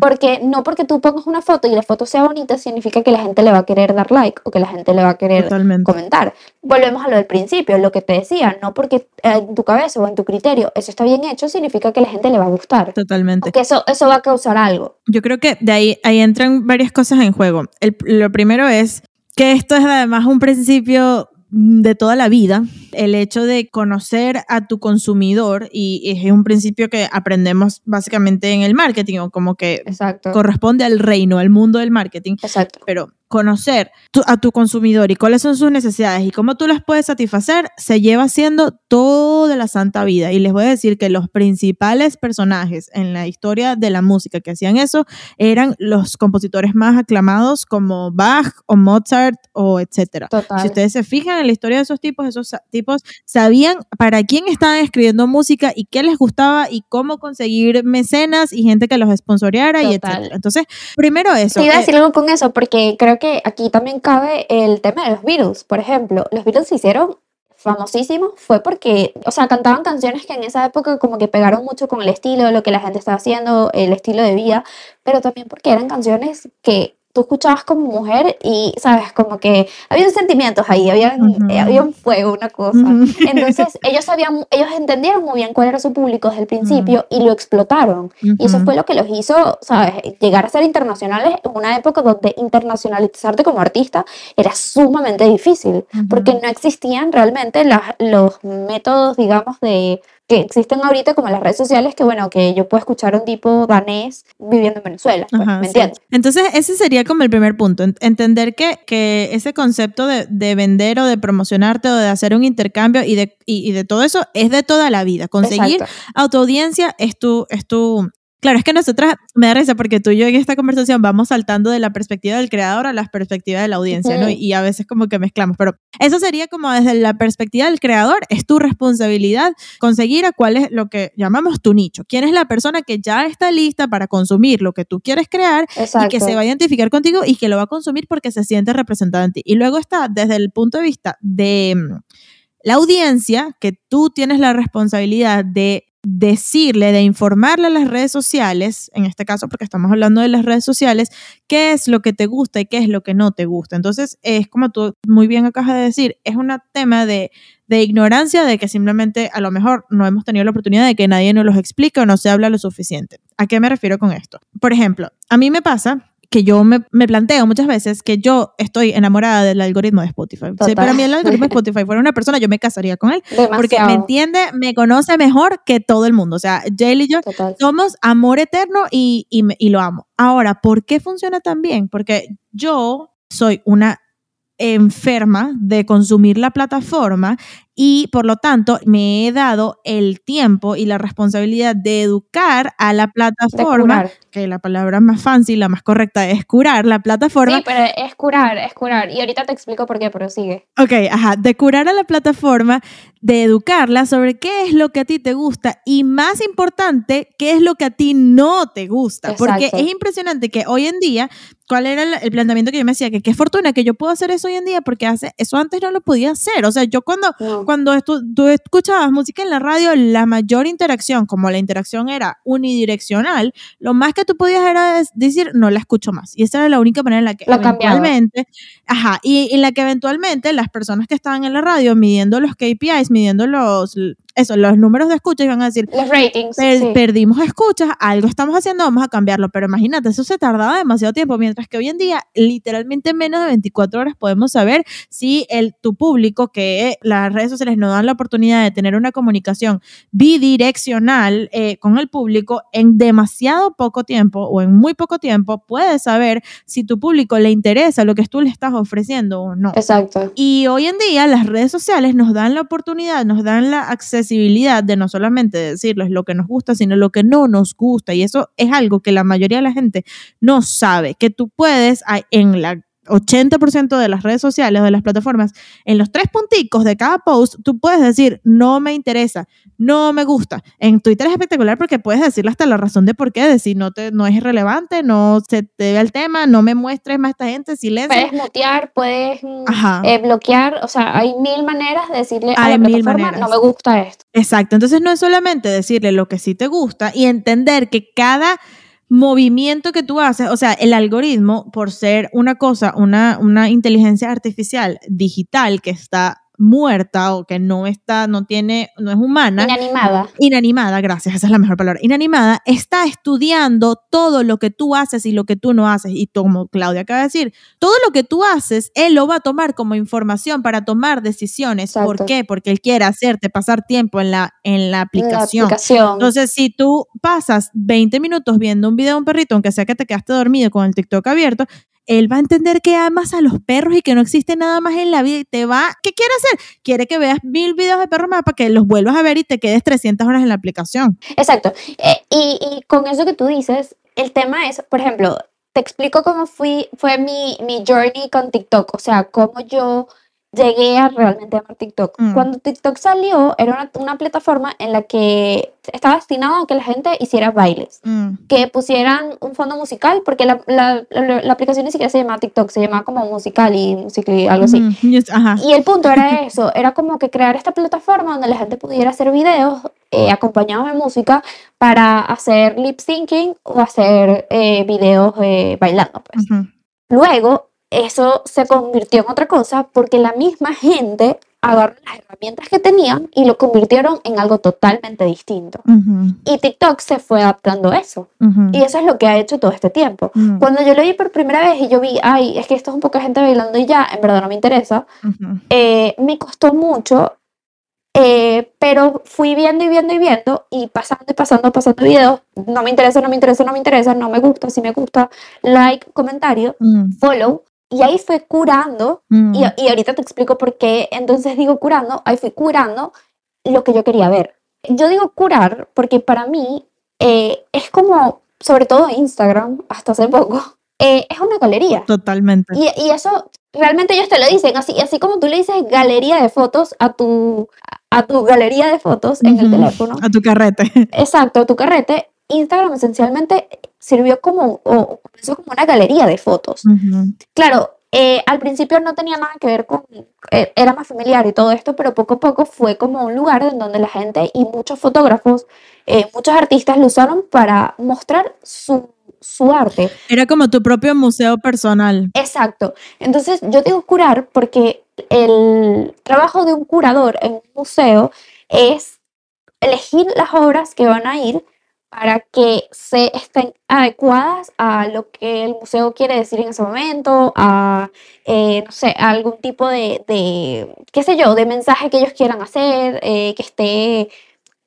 Porque no porque tú pongas una foto y la foto sea bonita significa que la gente le va a querer dar like o que la gente le va a querer Totalmente. comentar. Volvemos a lo del principio, lo que te decía, no porque eh, en tu cabeza o en tu criterio eso está bien hecho significa que la gente le va a gustar. Totalmente. Que eso, eso va a causar algo. Yo creo que de ahí, ahí entran varias cosas en juego. El- lo primero es que esto es además un principio de toda la vida el hecho de conocer a tu consumidor y es un principio que aprendemos básicamente en el marketing o como que Exacto. corresponde al reino, al mundo del marketing, Exacto. pero conocer tu- a tu consumidor y cuáles son sus necesidades y cómo tú las puedes satisfacer, se lleva haciendo toda la santa vida. Y les voy a decir que los principales personajes en la historia de la música que hacían eso eran los compositores más aclamados como Bach o Mozart o etcétera. Total. Si ustedes se fijan en la historia de esos tipos, esos sa- tipos sabían para quién estaban escribiendo música y qué les gustaba y cómo conseguir mecenas y gente que los sponsoreara y etcétera. Entonces, primero eso. Te iba a eh, decir algo con eso, porque creo que aquí también cabe el tema de los Beatles. Por ejemplo, los Beatles se hicieron famosísimos fue porque, o sea, cantaban canciones que en esa época como que pegaron mucho con el estilo, lo que la gente estaba haciendo, el estilo de vida, pero también porque eran canciones que tú escuchabas como mujer y, sabes, como que había sentimientos ahí, había, Ujú. había un fuego, una cosa. Ujú. Entonces, ellos sabían, ellos entendieron muy bien cuál era su público desde el principio y lo explotaron. Y eso fue lo que los hizo, ¿sabes? Llegar a ser internacionales en una época donde internacionalizarte como artista era sumamente difícil, porque no existían realmente las- los métodos, digamos, de que existen ahorita como las redes sociales, que bueno, que yo puedo escuchar a un tipo danés viviendo en Venezuela, pues, Ajá, ¿me sí. entiendes? Entonces, ese sería como el primer punto, ent- entender que, que ese concepto de, de vender o de promocionarte o de hacer un intercambio y de, y, y de todo eso es de toda la vida. Conseguir Exacto. a tu audiencia es tu, es tu... Claro, es que nosotras, me da risa porque tú y yo en esta conversación vamos saltando de la perspectiva del creador a la perspectiva de la audiencia, ¿no? Y a veces como que mezclamos, pero eso sería como desde la perspectiva del creador, es tu responsabilidad conseguir a cuál es lo que llamamos tu nicho. ¿Quién es la persona que ya está lista para consumir lo que tú quieres crear Exacto. y que se va a identificar contigo y que lo va a consumir porque se siente representado en ti. Y luego está desde el punto de vista de mm, la audiencia, que tú tienes la responsabilidad de decirle, de informarle a las redes sociales, en este caso porque estamos hablando de las redes sociales, qué es lo que te gusta y qué es lo que no te gusta. Entonces, es como tú muy bien acabas de decir, es un tema de, de ignorancia, de que simplemente a lo mejor no hemos tenido la oportunidad de que nadie nos los explique o no se habla lo suficiente. ¿A qué me refiero con esto? Por ejemplo, a mí me pasa que yo me, me planteo muchas veces que yo estoy enamorada del algoritmo de Spotify. Si para mí el algoritmo de Spotify fuera una persona, yo me casaría con él porque me entiende, me conoce mejor que todo el mundo. O sea, Jayle y yo Total. somos amor eterno y, y, y lo amo. Ahora, ¿por qué funciona tan bien? Porque yo soy una enferma de consumir la plataforma y por lo tanto me he dado el tiempo y la responsabilidad de educar a la plataforma, que la palabra más fancy, la más correcta es curar la plataforma, Sí, pero es curar, es curar. Y ahorita te explico por qué, pero sigue. Ok, ajá, de curar a la plataforma, de educarla sobre qué es lo que a ti te gusta y más importante, qué es lo que a ti no te gusta. Porque Exacto. es impresionante que hoy en día, ¿cuál era el, el planteamiento que yo me decía? Que qué fortuna que yo puedo hacer eso hoy en día porque hace, eso antes no lo podía hacer. O sea, yo cuando, No. Cuando estu- tú escuchabas música en la radio, la mayor interacción, como la interacción era unidireccional, lo más que tú podías era decir, no la escucho más. Y esa era la única manera en la que Lo cambiaba. Ajá, y en la que eventualmente las personas que estaban en la radio midiendo los KPIs, midiendo los, eso, los números de escucha, iban a decir, Los ratings. "Per- sí. perdimos escuchas, algo estamos haciendo, vamos a cambiarlo. Pero imagínate, eso se tardaba demasiado tiempo, mientras que hoy en día, literalmente en menos de 24 horas podemos saber si el, tu público, que las redes sociales nos dan la oportunidad de tener una comunicación bidireccional eh, con el público, en demasiado poco tiempo o en muy poco tiempo, puedes saber si tu público le interesa lo que tú le estás ofreciendo o no. Exacto. Y hoy en día las redes sociales nos dan la oportunidad, nos dan la accesibilidad de no solamente decirles lo que nos gusta, sino lo que no nos gusta. Y eso es algo que la mayoría de la gente no sabe, que tú puedes en la 80% de las redes sociales o de las plataformas, en los tres punticos de cada post, tú puedes decir, no me interesa, no me gusta. En Twitter es espectacular porque puedes decirle hasta la razón de por qué, decir, no, te, no es relevante, no se te ve el tema, no me muestres más a esta gente, silencio. Puedes mutear, puedes eh, bloquear, o sea, hay mil maneras de decirle a Hay la mil plataforma, maneras. no me gusta esto. Exacto, entonces no es solamente decirle lo que sí te gusta y entender que cada movimiento que tú haces, o sea, el algoritmo, por ser una cosa, una, una inteligencia artificial digital que está muerta o que no está, no tiene, no es humana. Inanimada. Inanimada, gracias, esa es la mejor palabra. Inanimada está estudiando todo lo que tú haces y lo que tú no haces. Y como Claudia acaba de decir, todo lo que tú haces, él lo va a tomar como información para tomar decisiones. ¿Por Exacto. qué? Porque él quiere hacerte pasar tiempo en la, en la La aplicación. aplicación. Entonces, si tú pasas 20 minutos viendo un video de un perrito, aunque sea que te quedaste dormido con el TikTok abierto, él va a entender que amas a los perros y que no existe nada más en la vida y te va, ¿qué quiere hacer? Quiere que veas mil videos de perros más para que los vuelvas a ver y te quedes 300 horas en la aplicación. Exacto. Eh, y, y con eso que tú dices, el tema es, por ejemplo, te explico cómo fui, fue mi, mi journey con TikTok, o sea, cómo yo llegué a realmente amar TikTok. Mm. Cuando TikTok salió, era una, una plataforma en la que estaba destinado a que la gente hiciera bailes, Mm, que pusieran un fondo musical, porque la, la, la- la aplicación ni siquiera se llamaba TikTok, se llamaba como musical y musical algo así. mm, yes, ajá. Y el punto era eso, era como que crear esta plataforma donde la gente pudiera hacer videos eh, acompañados de música para hacer lip syncing o hacer eh, videos eh, bailando. Pues. Ujú, Luego, eso se convirtió en otra cosa porque la misma gente agarró las herramientas que tenían y lo convirtieron en algo totalmente distinto. ujú, Y TikTok se fue adaptando a eso. ujú, Y eso es lo que ha hecho todo este tiempo. ujú, Cuando yo lo vi por primera vez y yo vi, ay, es que esto es un poco de gente bailando y ya, en verdad no me interesa, eh, me costó mucho, eh, pero fui viendo y viendo y viendo y pasando y pasando, pasando videos. No me interesa, no me interesa, no me interesa, no me gusta, si me gusta, like, comentario, follow. Y ahí fui curando, mm, y, y ahorita te explico por qué entonces digo curando, ahí fui curando lo que yo quería ver. Yo digo curar porque para mí eh, es como, sobre todo Instagram, hasta hace poco, eh, es una galería. Totalmente. Y, y eso realmente ellos te lo dicen, así, así como tú le dices galería de fotos a tu, a tu galería de fotos en el teléfono. A tu carrete. Exacto, tu carrete. Instagram esencialmente sirvió como, o comenzó como una galería de fotos. Claro, eh, al principio no tenía nada que ver con, eh, era más familiar y todo esto, pero poco a poco fue como un lugar en donde la gente y muchos fotógrafos, eh, muchos artistas lo usaron para mostrar su, su arte. Era como tu propio museo personal. Exacto. Entonces, yo digo curar porque el trabajo de un curador en un museo es elegir las obras que van a ir para que se estén adecuadas a lo que el museo quiere decir en ese momento, a, eh, no sé, a algún tipo de, de, qué sé yo, de mensaje que ellos quieran hacer, eh, que esté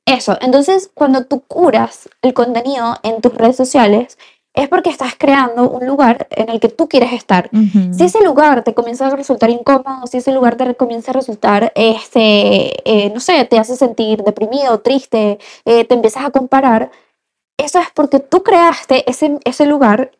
eso. Entonces, cuando tú curas el contenido en tus redes sociales, es porque estás creando un lugar en el que tú quieres estar. Si ese lugar te comienza a resultar incómodo, si ese lugar te comienza a resultar, este, eh, no sé, te hace sentir deprimido, triste, eh, te empiezas a comparar, eso es porque tú creaste ese, ese lugar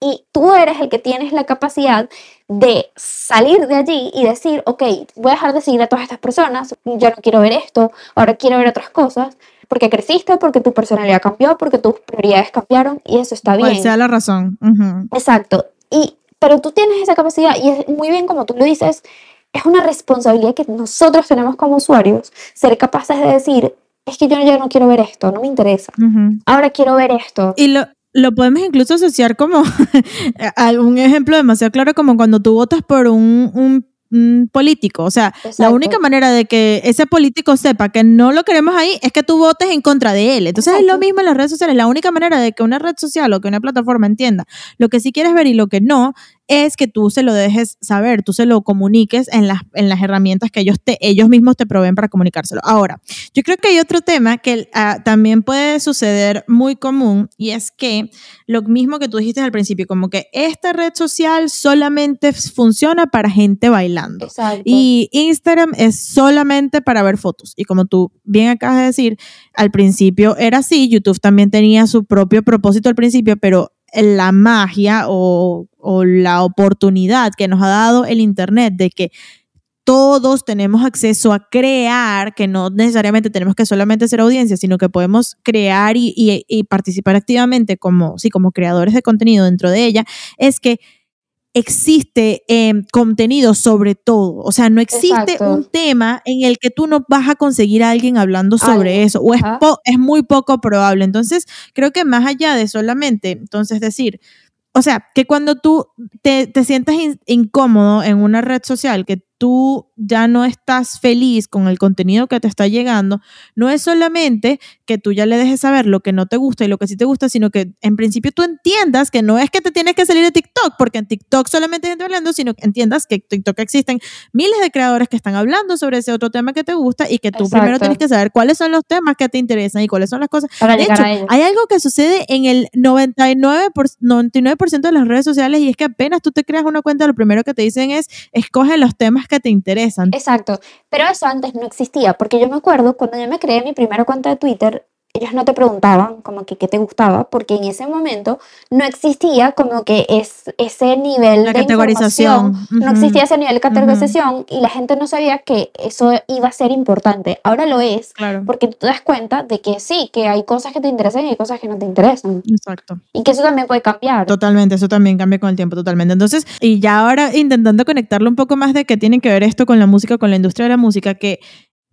y tú eres el que tienes la capacidad de salir de allí y decir, ok, voy a dejar de seguir a todas estas personas, ya no quiero ver esto, ahora quiero ver otras cosas, porque creciste, porque tu personalidad cambió, porque tus prioridades cambiaron y eso está Cual bien. sea la razón. Ujú. Exacto. Y, pero tú tienes esa capacidad y es muy bien como tú lo dices, es una responsabilidad que nosotros tenemos como usuarios, ser capaces de decir, es que yo ya no quiero ver esto, no me interesa. Ahora quiero ver esto. Y lo, lo podemos incluso asociar como a un ejemplo demasiado claro como cuando tú votas por un, un- un político. O sea, la única manera de que ese político sepa que no lo queremos ahí es que tú votes en contra de él. Entonces es lo mismo en las redes sociales. La única manera de que una red social o que una plataforma entienda lo que sí quieres ver y lo que no es que tú se lo dejes saber, tú se lo comuniques en las, en las herramientas que ellos, te, ellos mismos te proveen para comunicárselo. Ahora, yo creo que hay otro tema que ah, también puede suceder muy común y es que lo mismo que tú dijiste al principio, como que esta red social solamente funciona para gente bailando. Exacto. Y Instagram es solamente para ver fotos. Y como tú bien acabas de decir, al principio era así, YouTube también tenía su propio propósito al principio, pero la magia o, o la oportunidad que nos ha dado el Internet de que todos tenemos acceso a crear, que no necesariamente tenemos que solamente ser audiencia, sino que podemos crear y, y- y participar activamente como, sí, como creadores de contenido dentro de ella, es que existe eh, contenido sobre todo. O sea, no existe Exacto. un tema en el que tú no vas a conseguir a alguien hablando sobre eso, o es, es muy poco probable. Entonces, creo que más allá de solamente, entonces decir, o sea, que cuando tú te, sientas in- incómodo en una red social, que tú ya no estás feliz con el contenido que te está llegando, no es solamente que tú ya le dejes saber lo que no te gusta y lo que sí te gusta, sino que en principio tú entiendas que no es que te tienes que salir de TikTok, porque en TikTok solamente hay gente hablando, sino que entiendas que en TikTok existen miles de creadores que están hablando sobre ese otro tema que te gusta y que tú primero Exacto. tienes que saber cuáles son los temas que te interesan y cuáles son las cosas. Para De hecho, hay algo que sucede en el 99%, por, 99 de las redes sociales y es que apenas tú te creas una cuenta, lo primero que te dicen es escoge los temas que te interesan. Exacto, pero eso antes no existía, porque yo me acuerdo cuando yo me creé mi primera cuenta de Twitter, ellos no te preguntaban como que qué te gustaba, porque en ese momento no existía como que es, ese nivel La de categorización. información, no existía ese nivel de categorización y la gente no sabía que eso iba a ser importante. Ahora lo es, Claro. porque tú te das cuenta de que sí, que hay cosas que te interesan y hay cosas que no te interesan, Exacto. y que eso también puede cambiar. Totalmente, eso también cambia con el tiempo, totalmente. Entonces, y ya ahora intentando conectarlo un poco más de qué tiene que ver esto con la música, con la industria de la música, que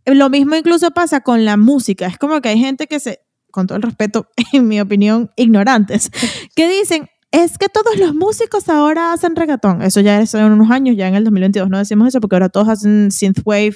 lo mismo incluso pasa con la música. Es como que hay gente que se, con todo el respeto, en mi opinión, ignorantes, que dicen, es que todos los músicos ahora hacen reggaetón. Eso ya es en unos años, ya en el 2022 no decimos eso porque ahora todos hacen synthwave,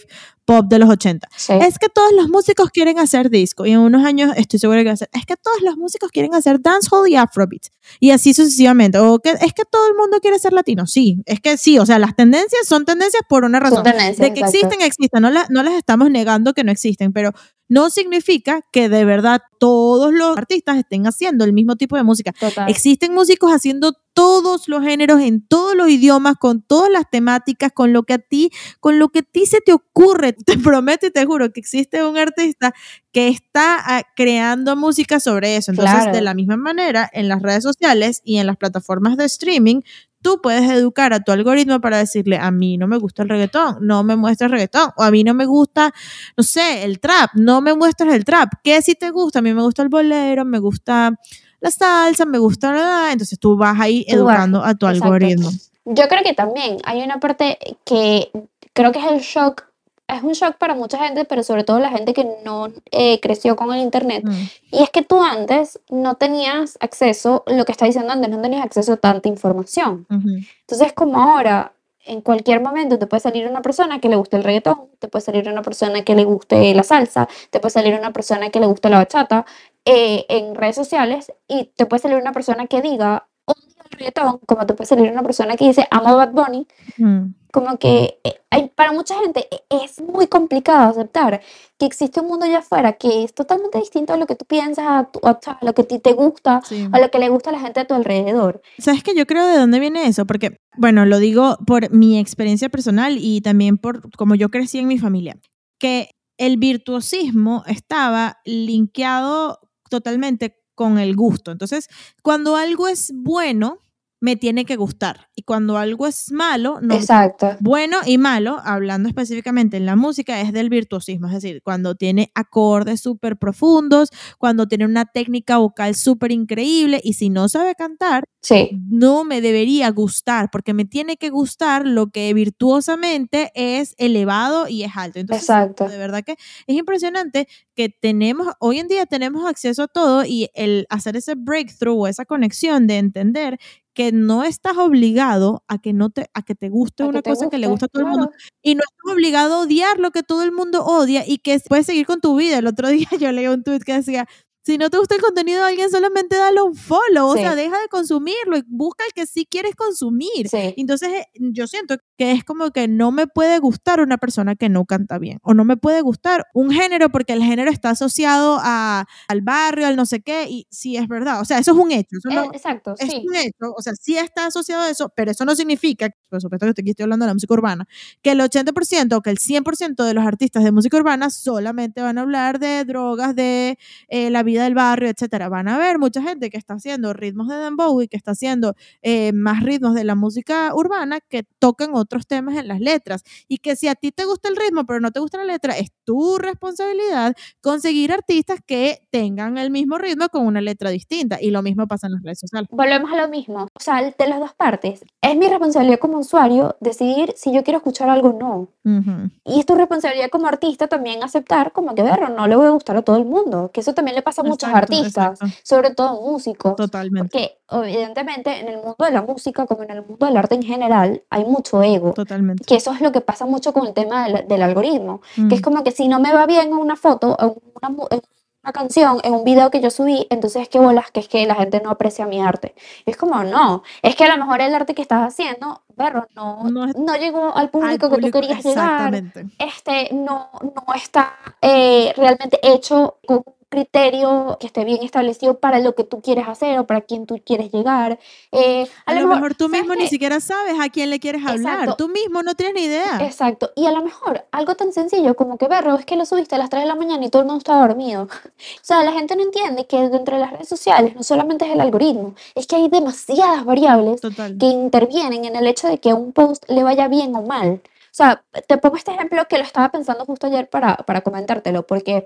pop de los 80. Sí. Es que todos los músicos quieren hacer disco y en unos años estoy segura que va a ser. Es que todos los músicos quieren hacer dancehall y afrobeat y así sucesivamente. O que es que todo el mundo quiere ser latino. Sí, es que sí. O sea, las tendencias son tendencias por una razón. De que exacto. existen, existen. No, la- no las estamos negando que no existen, pero no significa que de verdad todos los artistas estén haciendo el mismo tipo de música. Total. Existen músicos haciendo todos los géneros en todos los idiomas, con todas las temáticas, con lo que a ti, con lo que a ti se te ocurre. Te prometo y te juro que existe un artista que está ah, creando música sobre eso. Entonces, Claro. de la misma manera, en las redes sociales y en las plataformas de streaming, tú puedes educar a tu algoritmo para decirle, a mí no me gusta el reggaetón, no me muestres reggaetón, o a mí no me gusta, no sé, el trap, no me muestres el trap. ¿Qué si te gusta? A mí me gusta el bolero, me gusta la salsa, me gusta la... Entonces tú vas ahí Tú vas, educando a tu exacto. algoritmo. Yo creo que también hay una parte que creo que es el shock, es un shock para mucha gente, pero sobre todo la gente que no eh, creció con el internet. Mm, Y es que tú antes no tenías acceso, lo que está diciendo antes, no tenías acceso a tanta información. Entonces, como ahora, en cualquier momento te puede salir una persona que le guste el reggaetón, te puede salir una persona que le guste la salsa, te puede salir una persona que le guste la bachata eh, en redes sociales y te puede salir una persona que diga odio el reggaetón, como te puede salir una persona que dice amo a Bad Bunny, Mm. como que eh, para mucha gente eh, es muy complicado aceptar que existe un mundo allá afuera que es totalmente distinto a lo que tú piensas, a, tu- a lo que te gusta, Sí. a lo que le gusta a la gente a tu alrededor. ¿Sabes que Yo creo de dónde viene eso, porque, bueno, lo digo por mi experiencia personal y también por como yo crecí en mi familia, que el virtuosismo estaba linkeado totalmente con el gusto. Entonces, cuando algo es bueno, me tiene que gustar. Y cuando algo es malo, no Exacto. bueno y malo, hablando específicamente en la música, es del virtuosismo, es decir, cuando tiene acordes súper profundos, cuando tiene una técnica vocal súper increíble y si no sabe cantar, Sí. no me debería gustar, porque me tiene que gustar lo que virtuosamente es elevado y es alto. Entonces, Exacto. de verdad que es impresionante que tenemos, hoy en día tenemos acceso a todo y el hacer ese breakthrough o esa conexión de entender que no estás obligado a que no te a que te guste A que una te cosa que le guste, gusta a todo el mundo claro. y no estás obligado a odiar lo que todo el mundo odia y que puedes seguir con tu vida. El otro día yo leí un tweet que decía, si no te gusta el contenido de alguien, solamente dale un follow, o Sí. sea, deja de consumirlo y busca el que sí quieres consumir. Sí. Entonces, eh, yo siento que es como que no me puede gustar una persona que no canta bien, o no me puede gustar un género porque el género está asociado a, al barrio, al no sé qué, y sí es verdad, o sea, eso es un hecho, eso Eh, no, exacto, es sí. un hecho, o sea, sí está asociado a eso, pero eso no significa, por supuesto que aquí estoy hablando de la música urbana, que el 80% o que el 100% de los artistas de música urbana solamente van a hablar de drogas, de eh, la vida del barrio, etcétera. Van a ver mucha gente que está haciendo ritmos de dembow y que está haciendo eh, más ritmos de la música urbana que tocan otros temas en las letras. Y que si a ti te gusta el ritmo, pero no te gusta la letra, es tu responsabilidad conseguir artistas que tengan el mismo ritmo con una letra distinta. Y lo mismo pasa en las redes sociales. Volvemos a lo mismo. O sea, de las dos partes. Es mi responsabilidad como usuario decidir si yo quiero escuchar algo o no. Ujú. Y es tu responsabilidad como artista también aceptar como que, verlo, no le voy a gustar a todo el mundo. Que eso también le pasa a muchos Exacto, artistas, exacto. sobre todo músicos, Totalmente, porque evidentemente en el mundo de la música, como en el mundo del arte en general, hay mucho ego, totalmente. que eso es lo que pasa mucho con el tema del, del algoritmo, que es Mm, como que si no me va bien en una foto, en una, en una canción, en un video que yo subí, entonces qué bolas, que es que la gente no aprecia mi arte. Y es como, no, es que a lo mejor el arte que estás haciendo, perro, no, No es no llegó al al público que tú público, querías llegar, exactamente. este no, no está eh, realmente hecho con criterio que esté bien establecido para lo que tú quieres hacer o para quien tú quieres llegar. Eh, a A lo mejor, mejor tú ¿sabes mismo ni qué? siquiera sabes a quién le quieres hablar. Exacto, Tú mismo no tienes ni idea. exacto. Y a lo mejor algo tan sencillo como que, berro, es que lo subiste a las 3 de la mañana y todo el mundo estaba dormido. O sea, la gente no entiende que dentro de las redes sociales no solamente es el algoritmo, es que hay demasiadas variables Total. que intervienen en el hecho de que un post le vaya bien o mal. O sea, te pongo este ejemplo que lo estaba pensando justo ayer para, para comentártelo, porque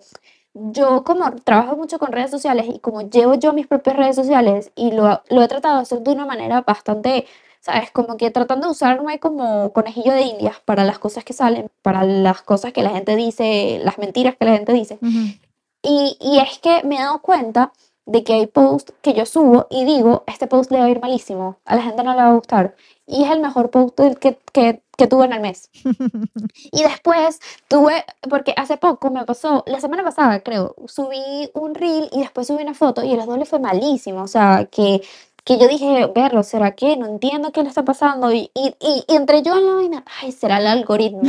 yo como trabajo mucho con redes sociales y como llevo yo mis propias redes sociales y lo, lo he tratado de hacer de una manera bastante, ¿sabes? Como que tratando de usarme como conejillo de indias para las cosas que salen, para las cosas que la gente dice, las mentiras que la gente dice. Y, y es que me he dado cuenta de que hay posts que yo subo y digo, este post le va a ir malísimo, a la gente no le va a gustar. Y es el mejor post que, que, que tuve en el mes. Y después tuve, porque hace poco me pasó, la semana pasada creo, subí un reel y después subí una foto y a los dos le fue malísimo. O sea, que, que yo dije, verlo, ¿será que? No entiendo qué le está pasando. Y, y, y, y entré yo en la vaina, ay, será el algoritmo.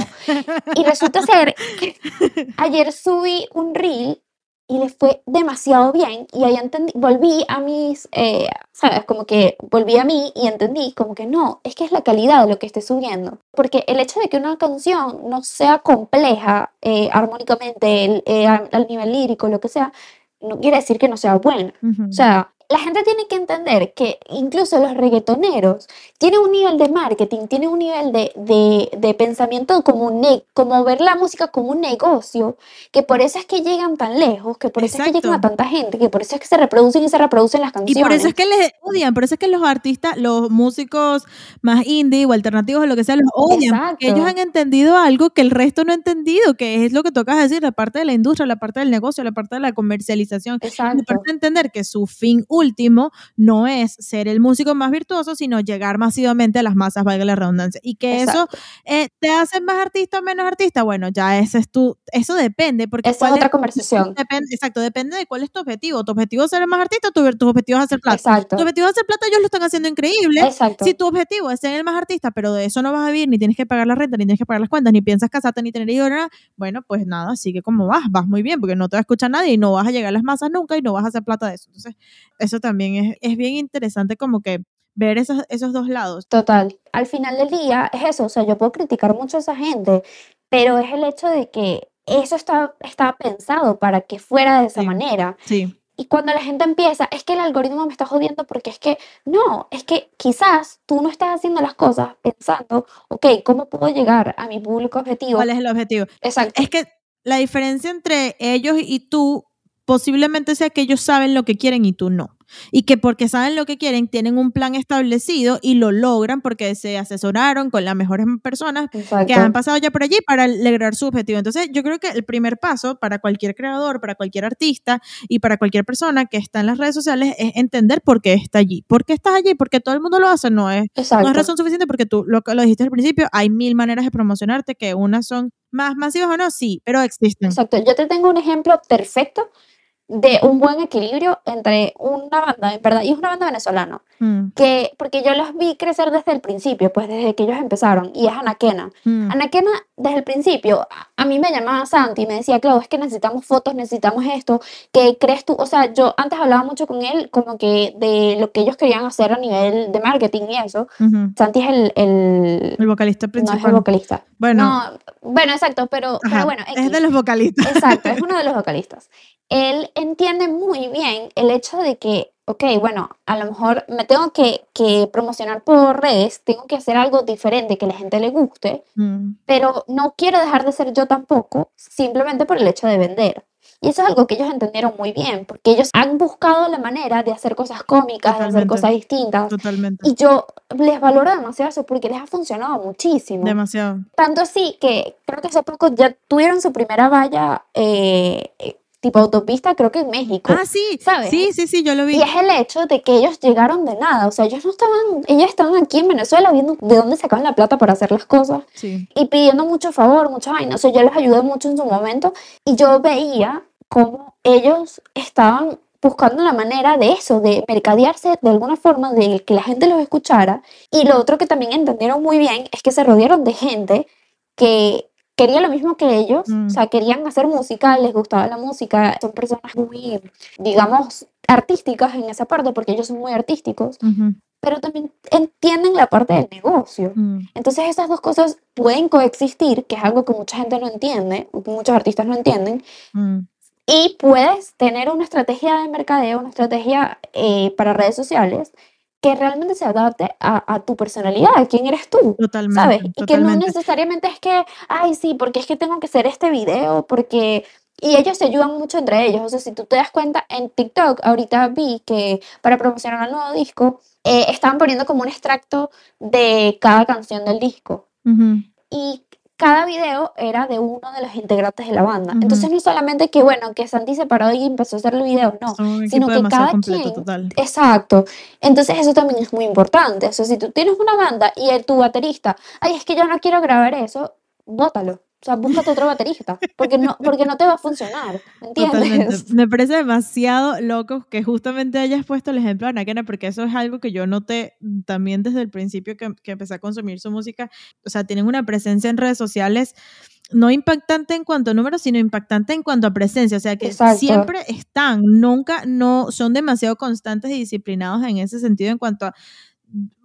Y resulta ser que ayer subí un reel y le fue demasiado bien y ahí entendí, volví a mis, eh, ¿sabes? Como que volví a mí y entendí como que no, es que es la calidad de lo que estoy subiendo. Porque el hecho de que una canción no sea compleja eh, armónicamente, el- eh, al nivel lírico, lo que sea, no quiere decir que no sea buena. O Ujú. sea, la gente tiene que entender que incluso los reggaetoneros tienen un nivel de marketing, tienen un nivel de, de, de pensamiento como, un como ver la música como un negocio, que por eso es que llegan tan lejos, que por eso es que llegan a Exacto. tanta gente, que por eso es que se reproducen y se reproducen las Y por eso es canciones. que les odian, por eso es que los artistas, los músicos más indie o alternativos o lo que sea, los odian, porque ellos han Exacto, entendido algo que el resto no ha entendido, que es lo que tocas decir, la parte de la industria, la parte del negocio, la parte de la comercialización, y la parte exacto, de entender que su fin último no es ser el músico más virtuoso, sino llegar masivamente a las masas, valga la redundancia. Y que eso eh, te hace más artista o menos artista, bueno, ya ese es tu, eso depende, porque Esa es otra conversación. depende, exacto, depende de cuál es tu objetivo. Tu objetivo es ser el más artista, tu, tu objetivo es hacer plata. Tu Exacto, objetivo es hacer plata, ellos lo están haciendo increíble. Si exacto, tu objetivo es ser el más artista, pero de eso no vas a vivir, ni tienes que pagar la renta, ni tienes que pagar las cuentas, ni piensas casarte, ni tener hijos, bueno, pues nada, sigue como vas, vas muy bien, porque no te va a escuchar nadie y no vas a llegar a las masas nunca y no vas a hacer plata de eso. Entonces, eso también es, es bien interesante como que ver esos, esos dos lados. total. Al final del día es eso, o sea, yo puedo criticar mucho a esa gente, pero es el hecho de que eso está, estaba pensado para que fuera de esa Sí, manera. sí, Y cuando la gente empieza, es que el algoritmo me está jodiendo porque es que, no, es que quizás tú no estás haciendo las cosas pensando, ok, ¿cómo puedo llegar a mi público objetivo? ¿cuál es el objetivo? Exacto, Es que la diferencia entre ellos y tú posiblemente sea que ellos saben lo que quieren y tú no. Y que porque saben lo que quieren, tienen un plan establecido y lo logran porque se asesoraron con las mejores personas que han exacto, pasado ya por allí para lograr su objetivo. Entonces, yo creo que el primer paso para cualquier creador, para cualquier artista y para cualquier persona que está en las redes sociales es entender por qué está allí. ¿Por qué estás allí? Porque todo el mundo lo hace, no es, no es exacto, razón suficiente porque tú lo, lo dijiste al principio, hay mil maneras de promocionarte que unas son más masivas o no, sí, pero existen. exacto. Yo te tengo un ejemplo perfecto de un buen equilibrio entre una banda, en verdad, y es una banda venezolana, Mm, que, porque yo los vi crecer desde el principio, pues desde que ellos empezaron, y es Anaquena. mm, Anaquena, desde el principio, a- mí me llamaba Santi y me decía, Clau, es que necesitamos fotos, necesitamos esto, ¿qué crees tú? O sea, yo antes hablaba mucho con él como que de lo que ellos querían hacer a nivel de marketing y eso. Santi es el, el- El vocalista no es el principal. vocalista. bueno, No, bueno, exacto, pero, pero bueno, es X. de los vocalistas. Exacto, es uno de los vocalistas. Él entiende muy bien el hecho de que, ok, bueno, a lo mejor me tengo que, que promocionar por redes, tengo que hacer algo diferente que la gente le guste, Mm, pero no quiero dejar de ser yo tampoco, simplemente por el hecho de vender. Y eso es algo que ellos entendieron muy bien, porque ellos han buscado la manera de hacer cosas cómicas, de hacer cosas distintas. totalmente. Y yo les valoro demasiado eso porque les ha funcionado muchísimo. Demasiado. Tanto así que creo que hace poco ya tuvieron su primera valla eh, eh, tipo autopista, creo que en México. Ah, sí, ¿sabes? sí, sí, sí, yo lo vi. Y es el hecho de que ellos llegaron de nada, o sea, ellos no estaban, ellos estaban aquí en Venezuela viendo de dónde sacaban la plata para hacer las cosas Sí. y pidiendo mucho favor, mucha vaina. O sea, yo les ayudé mucho en su momento y yo veía cómo ellos estaban buscando la manera de eso, de mercadearse de alguna forma, de que la gente los escuchara. Y lo otro que también entendieron muy bien es que se rodearon de gente que quería lo mismo que ellos, Mm. o sea, querían hacer música, les gustaba la música, son personas muy, digamos, artísticas en esa parte, porque ellos son muy artísticos, Ujú, pero también entienden la parte del negocio. mm, Entonces esas dos cosas pueden coexistir, que es algo que mucha gente no entiende, muchos artistas no entienden, mm. y puedes tener una estrategia de mercadeo, una estrategia eh, para redes sociales que realmente se adapte a, a tu personalidad, a quién eres tú. Totalmente. ¿Sabes? Y que no necesariamente es que, ay, sí, porque es que tengo que hacer este video, porque... Y ellos se ayudan mucho entre ellos. O sea, si tú te das cuenta, en TikTok, ahorita vi que para promocionar el nuevo disco, eh, estaban poniendo como un extracto de cada canción del disco. Y cada video era de uno de los integrantes de la banda. Entonces no solamente que, bueno, que Santi se paró y empezó a hacer el video, no. Sino que cada completo, quien- total. Exacto. Entonces eso también es muy importante. O sea, si tú tienes una banda y el, tu baterista, ay, es que yo no quiero grabar eso, bótalo. O sea, búscate otro baterista, porque no, porque no te va a funcionar, Totalmente. ¿entiendes? Me parece demasiado loco que justamente hayas puesto el ejemplo de Anaquena, porque eso es algo que yo noté también desde el principio que, que empecé a consumir su música. O sea, tienen una presencia en redes sociales no impactante en cuanto a números, sino impactante en cuanto a presencia. O sea, que Exacto. siempre están, nunca, no, son demasiado constantes y disciplinados en ese sentido en cuanto a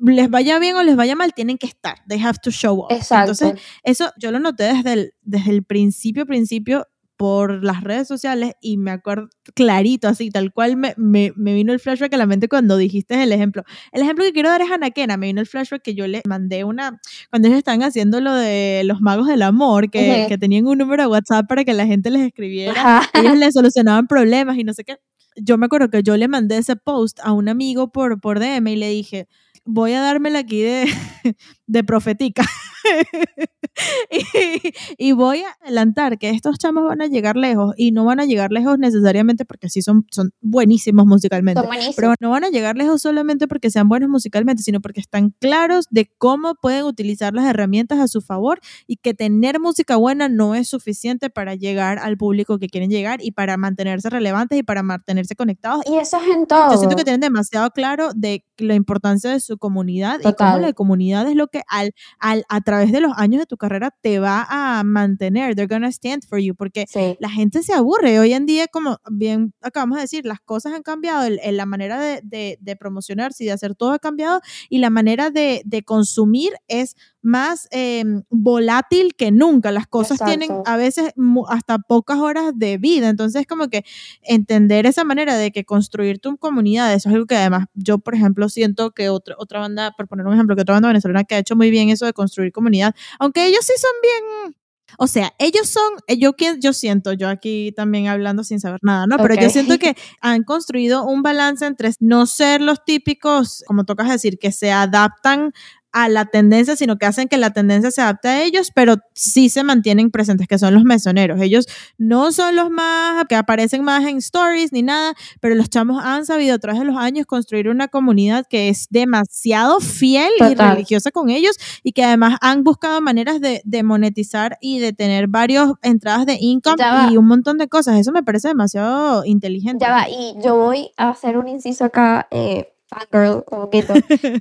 les vaya bien o les vaya mal, tienen que estar. They have to show up. Exacto. Entonces, eso yo lo noté desde el, desde el principio, principio, por las redes sociales y me acuerdo clarito, así, tal cual me, me, me vino el flashback a la mente cuando dijiste el ejemplo. El ejemplo que quiero dar es Anaquena, me vino el flashback que yo le mandé una, cuando ellos estaban haciendo lo de los magos del amor, que, Ujú. que tenían un número de WhatsApp para que la gente les escribiera Ajá. ellos le solucionaban problemas y no sé qué. Yo me acuerdo que yo le mandé ese post a un amigo por, por DM y le dije, voy a dármela aquí de, de profetica. y, y voy a adelantar que estos chamos van a llegar lejos y no van a llegar lejos necesariamente porque sí son, son buenísimos musicalmente. Son buenísimos. Pero no van a llegar lejos solamente porque sean buenos musicalmente, sino porque están claros de cómo pueden utilizar las herramientas a su favor y que tener música buena no es suficiente para llegar al público que quieren llegar y para mantenerse relevantes y para mantenerse conectados. Y eso es en todo. Yo siento que tienen demasiado claro de la importancia de su comunidad y Total. cómo la comunidad es lo que al, al, a través de los años de tu carrera te va a mantener. They're gonna stand for you porque Sí. la gente se aburre. Hoy en día, como bien acabamos de decir, las cosas han cambiado, el- el- la manera de, de, de promocionarse y de hacer todo ha cambiado y la manera de, de consumir es más eh, volátil que nunca. Las cosas tienen a veces hasta pocas horas de vida. Entonces, como que entender esa manera de que construir tu comunidad, eso es algo que además yo, por ejemplo, siento que otra, otra banda, por poner un ejemplo, que otra banda venezolana que ha hecho muy bien eso de construir comunidad, aunque ellos sí son bien o sea, ellos son, eh, yo, yo siento, yo aquí también hablando sin saber nada, ¿no? Pero yo siento que han construido un balance entre no ser los típicos, como tocas decir, que se adaptan a la tendencia, sino que hacen que la tendencia se adapte a ellos, pero sí se mantienen presentes, que son los mesoneros. Ellos no son los más, que aparecen más en stories ni nada, pero los chamos han sabido a través de los años construir una comunidad que es demasiado fiel y religiosa con ellos y que además han buscado maneras de, de monetizar y de tener varias entradas de income y un montón de cosas. Eso me parece demasiado inteligente. Ya va, y yo voy a hacer un inciso acá, eh, fangirl, un poquito,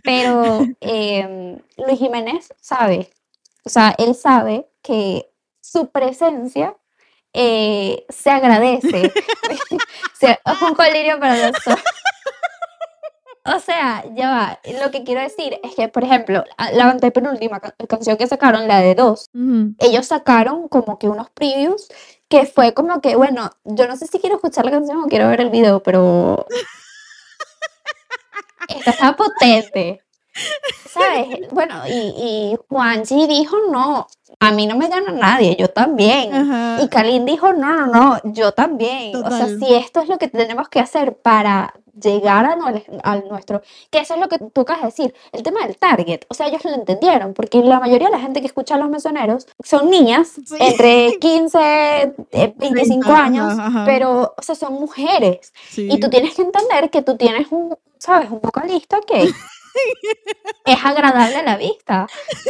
pero em, Luis Jiménez sabe, o sea, él sabe que su presencia eh, se agradece. se, es un colirio para los ojos. O sea, ya va, lo que quiero decir es que, por ejemplo, la antepenúltima ca- canción que sacaron, la de dos, ellos sacaron como que unos previews que fue como que, bueno, yo no sé si quiero escuchar la canción o quiero ver el video, pero está potente. ¿Sabes? Bueno, y, y Juanchi dijo, no, a mí no me gana nadie, yo también. Ajá. Y Kalin dijo, no, no, no, yo también. O sea, si esto es lo que tenemos que hacer para llegar a no- nuestro, que eso es lo que tú acabas de decir, el tema del target, o sea, ellos lo entendieron, porque la mayoría de la gente que escucha a los mesoneros son niñas Sí. entre 15, eh, 25 Ajá, años, ajá. pero, o sea, son mujeres, Sí. y tú tienes que entender que tú tienes un, ¿sabes? Un vocalista que es agradable a la vista.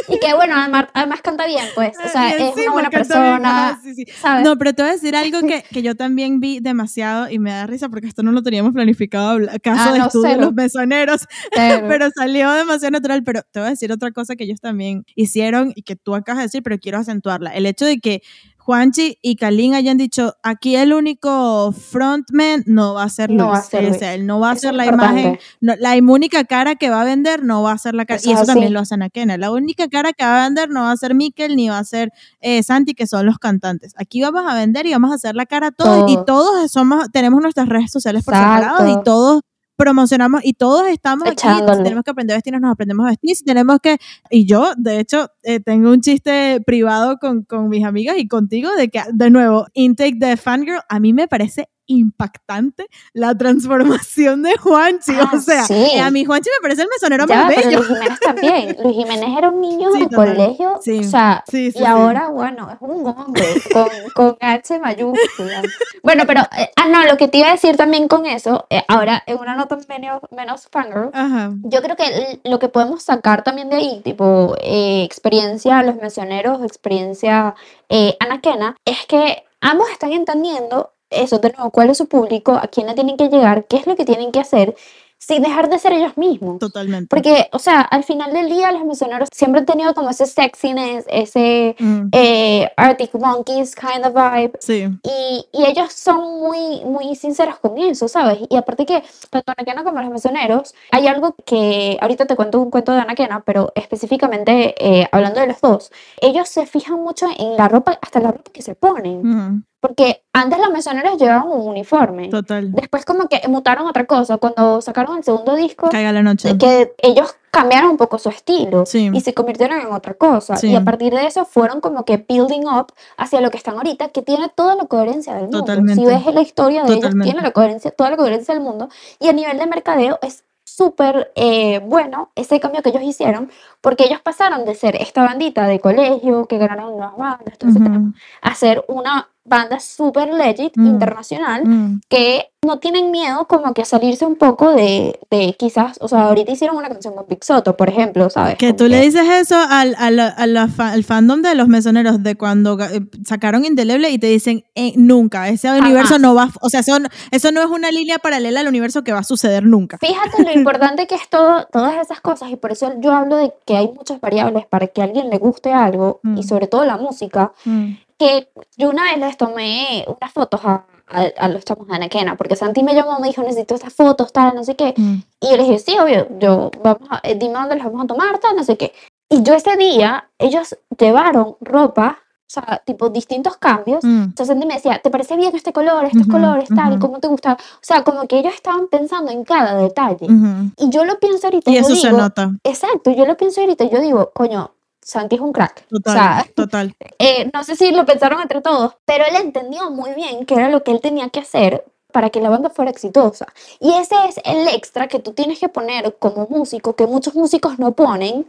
Y que, bueno, además, además canta bien, pues. O sea, Y es una buena bien, persona, sí, sí. ¿sabes? No, pero te voy a decir algo que, que yo también vi demasiado y me da risa porque esto no lo teníamos planificado, caso Ah, de no, estudio de los mesoneros, pero salió demasiado natural. Pero te voy a decir otra cosa que ellos también hicieron y que tú acabas de decir, pero quiero acentuarla. El hecho de que Juanchi y Kalin hayan dicho, aquí el único frontman no va a ser Luis. No va a ser O Luis. sea, él no va a ser la importante. imagen, no, la única cara que va a vender no va a ser la cara. Eso y es eso también lo hacen a Kena. La única cara que va a vender no va a ser Mikel ni va a ser eh, Santi, que son los cantantes. Aquí vamos a vender y vamos a hacer la cara a todos. Y Todos. somos, tenemos nuestras redes sociales por separado y todos promocionamos y todos estamos aquí. Si tenemos que aprender a vestirnos, nos aprendemos a vestir. Si tenemos que. Y yo, de hecho, eh, tengo un chiste privado con, con mis amigas y contigo de que, de nuevo, intake de Fangirl, a mí me parece impactante la transformación de Juanchi. Ah, o sea, sí. eh, a mí Juanchi me parece el mesonero Ya, más pero bello. Luis Jiménez también. Luis Jiménez era un niño Sí, de total. colegio, Sí, o sea, y ahora, bueno, es un hombre con, con H mayúscula. Bueno, pero, eh, ah, no, lo que te iba a decir también con eso, eh, ahora en una nota menos, menos fangirl, Ajá. yo creo que lo que podemos sacar también de ahí, tipo eh, experiencia Los Misioneros, experiencia eh, Anaquena, es que ambos están entendiendo eso, de nuevo, cuál es su público, a quién le tienen que llegar, qué es lo que tienen que hacer, sin dejar de ser ellos mismos. Totalmente. Porque, o sea, al final del día los misioneros siempre han tenido como ese sexiness, ese Mm, eh, Arctic Monkeys kind of vibe. sí. Y, y ellos son muy, muy sinceros con eso, ¿sabes? Y aparte que tanto Anaquena como los misioneros, hay algo que ahorita te cuento un cuento de Anaquena, pero específicamente eh, hablando de los dos, ellos se fijan mucho en la ropa, hasta la ropa que se ponen. Ujú, Porque antes los misioneros llevaban un uniforme. Total. Después como que mutaron otra cosa. Cuando sacaron el segundo disco, Caiga la noche. que ellos cambiaron un poco su estilo Sí. y se convirtieron en otra cosa. Sí. Y a partir de eso fueron como que building up hacia lo que están ahorita, que tiene toda la coherencia del mundo. Totalmente. Si ves la historia de ellos, Totalmente. tiene la coherencia, toda la coherencia del mundo. Y a nivel de mercadeo es súper eh, bueno ese cambio que ellos hicieron, porque ellos pasaron de ser esta bandita de colegio que ganaron nuevas bandas, ese tema, Ujú, a ser una banda súper legit, Mm. internacional, mm. que no tienen miedo como que a salirse un poco de, de quizás, o sea, ahorita hicieron una canción con Big Soto, por ejemplo, ¿sabes? Que Como tú le dices eso al, al, a la fa- al fandom de los mesoneros de cuando eh, sacaron Indeleble y te dicen eh, nunca, ese universo no va, o sea, eso, eso no es una línea paralela al universo que va a suceder nunca. Fíjate lo importante que es todo, todas esas cosas y por eso yo hablo de que hay muchas variables para que a alguien le guste algo Mm. y sobre todo la música, Mm, que yo una vez les tomé unas fotos a, a, a los chamos de Anaquena, porque Santi me llamó, me dijo, necesito estas fotos, tal, no sé qué, mm. y yo le dije, sí, obvio, yo, vamos a, eh, dime dónde las vamos a tomar, tal, no sé qué. Y yo ese día, ellos llevaron ropa, o sea, tipo distintos cambios, Mm. entonces Santi me decía, ¿te parece bien este color, estos Ujú, colores, tal, ujú. cómo te gusta? O sea, como que ellos estaban pensando en cada detalle. Ujú. Y yo lo pienso ahorita Y eso se digo, nota, exacto, yo lo pienso ahorita yo digo, coño, Santi es un crack. total, O sea, total. eh, no sé si lo pensaron entre todos, pero él entendió muy bien qué era lo que él tenía que hacer para que la banda fuera exitosa. Y ese es el extra que tú tienes que poner como músico, que muchos músicos no ponen,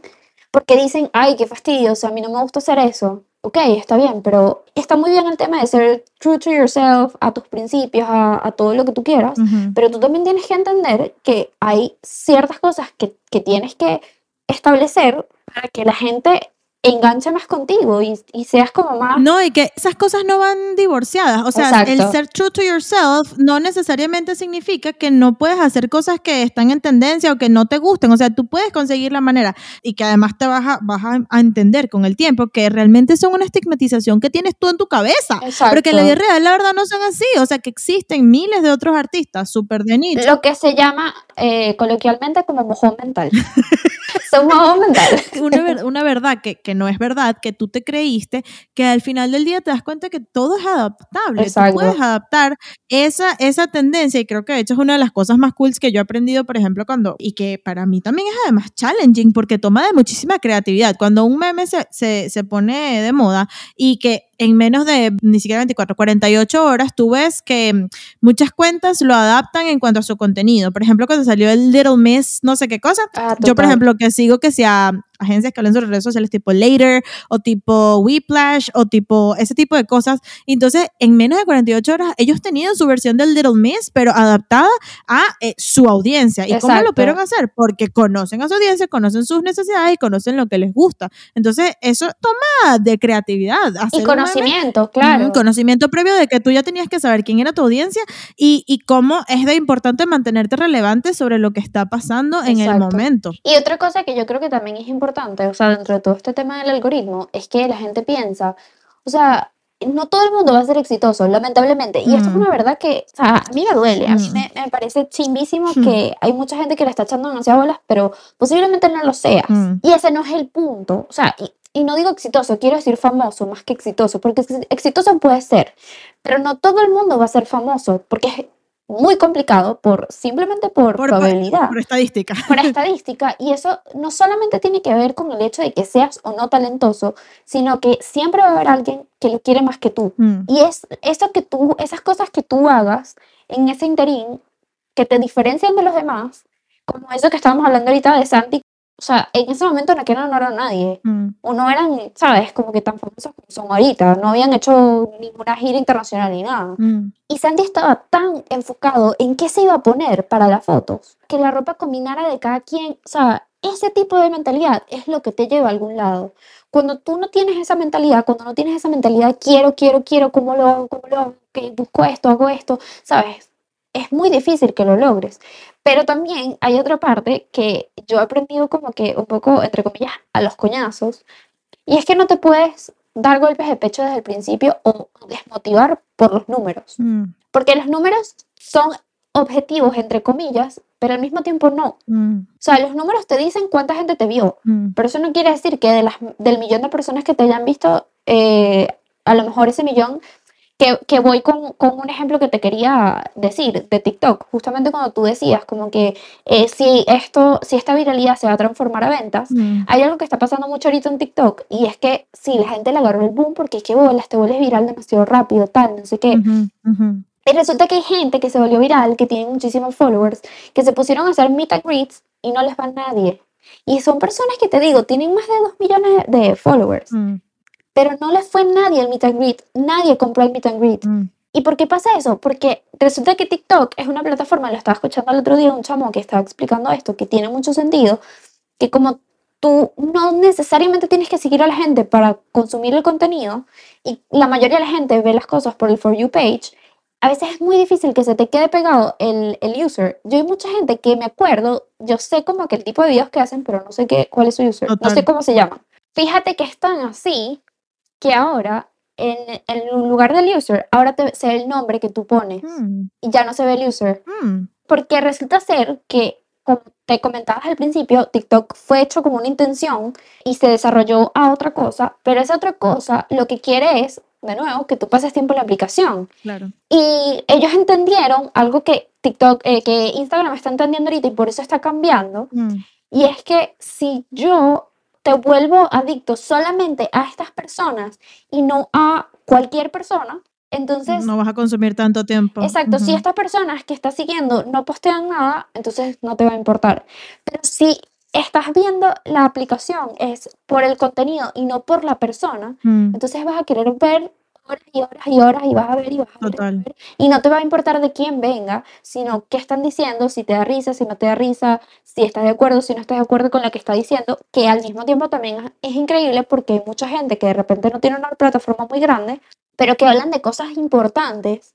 porque dicen, ay, qué fastidio, o sea, a mí no me gusta hacer eso. Ok, está bien, pero está muy bien el tema de ser true to yourself, a tus principios, a, a todo lo que tú quieras, Ujú. pero tú también tienes que entender que hay ciertas cosas que, que tienes que establecer para que la gente enganche más contigo y, y seas como más... No, y que esas cosas no van divorciadas. O sea, el Exacto. ser true to yourself no necesariamente significa que no puedes hacer cosas que están en tendencia o que no te gusten. O sea, tú puedes conseguir la manera y que además te vas a, vas a, entender con el tiempo que realmente son una estigmatización que tienes tú en tu cabeza. Exacto. Pero que en la vida real, la verdad, no son así. O sea, que existen miles de otros artistas súper de nicho. Lo que se llama eh, coloquialmente como mojón mental. Son mojón mental. una, ver- una verdad que, que no es verdad, que tú te creíste, que al final del día te das cuenta que todo es adaptable. Exacto. Tú puedes adaptar esa, esa tendencia y creo que de hecho es una de las cosas más cool que yo he aprendido, por ejemplo, cuando, y que para mí también es además challenging porque toma de muchísima creatividad. Cuando un meme se, se, se pone de moda y que en menos de ni siquiera 24, 48 horas, tú ves que mm, muchas cuentas lo adaptan en cuanto a su contenido. Por ejemplo, cuando salió el Little Miss, no sé qué cosa, Ah, yo, por ejemplo, que sigo que sea agencias que hablan sobre redes sociales tipo Later o tipo Whiplash o tipo ese tipo de cosas. Entonces, en menos de 48 horas, ellos tenían su versión del Little Miss, pero adaptada a eh, su audiencia. ¿Y cómo lo Exacto. pudieron hacer? Porque conocen a su audiencia, conocen sus necesidades y conocen lo que les gusta. Entonces, eso toma de creatividad. hacer Y meme conocimiento, claro. Conocimiento previo de que tú ya tenías que saber quién era tu audiencia y, y cómo es de importante mantenerte relevante sobre lo que está pasando en el Exacto. momento. Y otra cosa que yo creo que también es importante, o sea, dentro de todo este tema del algoritmo, es que la gente piensa, o sea, no todo el mundo va a ser exitoso, lamentablemente. Y esto es Mm. una verdad que, o sea, a mí me duele, a mí Mm. me, me parece chimbísimo Mm. que hay mucha gente que le está echando demasiadas bolas, pero posiblemente no lo seas. Mm. Y ese no es el punto. O sea, y, y no digo exitoso, quiero decir famoso más que exitoso, porque ex- exitoso puede ser, pero no todo el mundo va a ser famoso, porque es muy complicado por simplemente por, Por- probabilidad Por estadística. por estadística y eso no solamente tiene que ver con el hecho de que seas o no talentoso, sino que siempre va a haber alguien que lo quiere más que tú. Mm. Y es eso que tú, esas cosas que tú hagas en ese interín que te diferencian de los demás, como eso que estábamos hablando ahorita de Santi, o sea, en ese momento no no era nadie. Mm. O no eran, ¿sabes? Como que tan famosos como son ahorita. No habían hecho ninguna gira internacional ni nada. Mm. Y Sandy estaba tan enfocado en qué se iba a poner para las fotos, que la ropa combinara de cada quien. O sea, ese tipo de mentalidad es lo que te lleva a algún lado. Cuando tú no tienes esa mentalidad, cuando no tienes esa mentalidad, quiero, quiero, quiero, ¿cómo lo hago? ¿Cómo lo hago? Que busco esto, hago esto, ¿sabes? Es muy difícil que lo logres. Pero también hay otra parte que yo he aprendido como que un poco, entre comillas, a los coñazos. Y es que no te puedes dar golpes de pecho desde el principio o desmotivar por los números. Mm. Porque los números son objetivos, entre comillas, pero al mismo tiempo no. Mm. O sea, los números te dicen cuánta gente te vio, Mm. pero eso no quiere decir que de las, del millón de personas que te hayan visto, eh, a lo mejor ese millón, que, que voy con, con un ejemplo que te quería decir de TikTok, justamente cuando tú decías como que eh, si, esto, si esta viralidad se va a transformar a ventas, Mm. hay algo que está pasando mucho ahorita en TikTok y es que sí, la gente le agarró el boom porque es que bolas, te vuelves viral demasiado rápido, tal, no sé qué. Y resulta que hay gente que se volvió viral, que tiene muchísimos followers, que se pusieron a hacer meet and greets y no les va nadie. Y son personas que te digo, tienen más de 2 millones de followers, Mm. Pero no les fue nadie el meet and greet, nadie compró el meet and greet. Mm. ¿Y por qué pasa eso? Porque resulta que TikTok es una plataforma, lo estaba escuchando el otro día un chamo que estaba explicando esto, que tiene mucho sentido, que como tú no necesariamente tienes que seguir a la gente para consumir el contenido, y la mayoría de la gente ve las cosas por el For You page, a veces es muy difícil que se te quede pegado el, el user. Yo hay mucha gente que me acuerdo, yo sé como que el tipo de videos que hacen, pero no sé qué, cuál es su user, no sé cómo se llama. Fíjate que están así que ahora en, en lugar del user, ahora te, se ve el nombre que tú pones Mm. y ya no se ve el user. Mm. Porque resulta ser que, como te comentabas al principio, TikTok fue hecho como una intención y se desarrolló a otra cosa, pero esa otra cosa lo que quiere es, de nuevo, que tú pases tiempo en la aplicación. Claro. Y ellos entendieron algo que TikTok, eh, que Instagram está entendiendo ahorita y por eso está cambiando, Mm. y es que si yo te vuelvo adicto solamente a estas personas y no a cualquier persona, entonces, no vas a consumir tanto tiempo. exacto, si Ujú. estas personas que estás siguiendo no postean nada, entonces no te va a importar. Pero si estás viendo la aplicación es por el contenido y no por la persona, Mm. entonces vas a querer ver horas y horas y horas y vas a ver y vas a ver. y vas a Total. ver, Y no te va a importar de quién venga, sino qué están diciendo, si te da risa, si no te da risa, si estás de acuerdo, si no estás de acuerdo con lo que está diciendo, que al mismo tiempo también es increíble porque hay mucha gente que de repente no tiene una plataforma muy grande, pero que hablan de cosas importantes,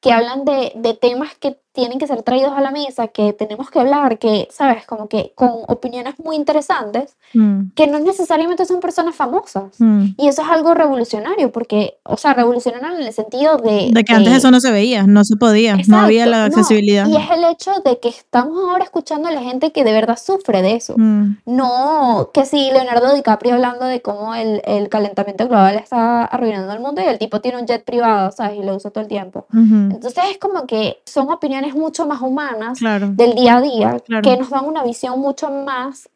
que hablan de, de temas que tienen que ser traídos a la mesa, que tenemos que hablar, que, sabes, como que con opiniones muy interesantes, Mm. que no necesariamente son personas famosas. Mm. Y eso es algo revolucionario, porque, o sea, revolucionario en el sentido de... De que antes eso no se veía, no se podía, no había Exacto, la no, accesibilidad. Y es el hecho de que estamos ahora escuchando a la gente que de verdad sufre de eso. Mm. No, que sí, Leonardo DiCaprio hablando de cómo el, el calentamiento global está arruinando el mundo y el tipo tiene un jet privado, ¿sabes? Y lo usa todo el tiempo. Ujú. Entonces es como que son opiniones mucho más humanas Claro, del día a día Claro. que nos dan una visión mucho más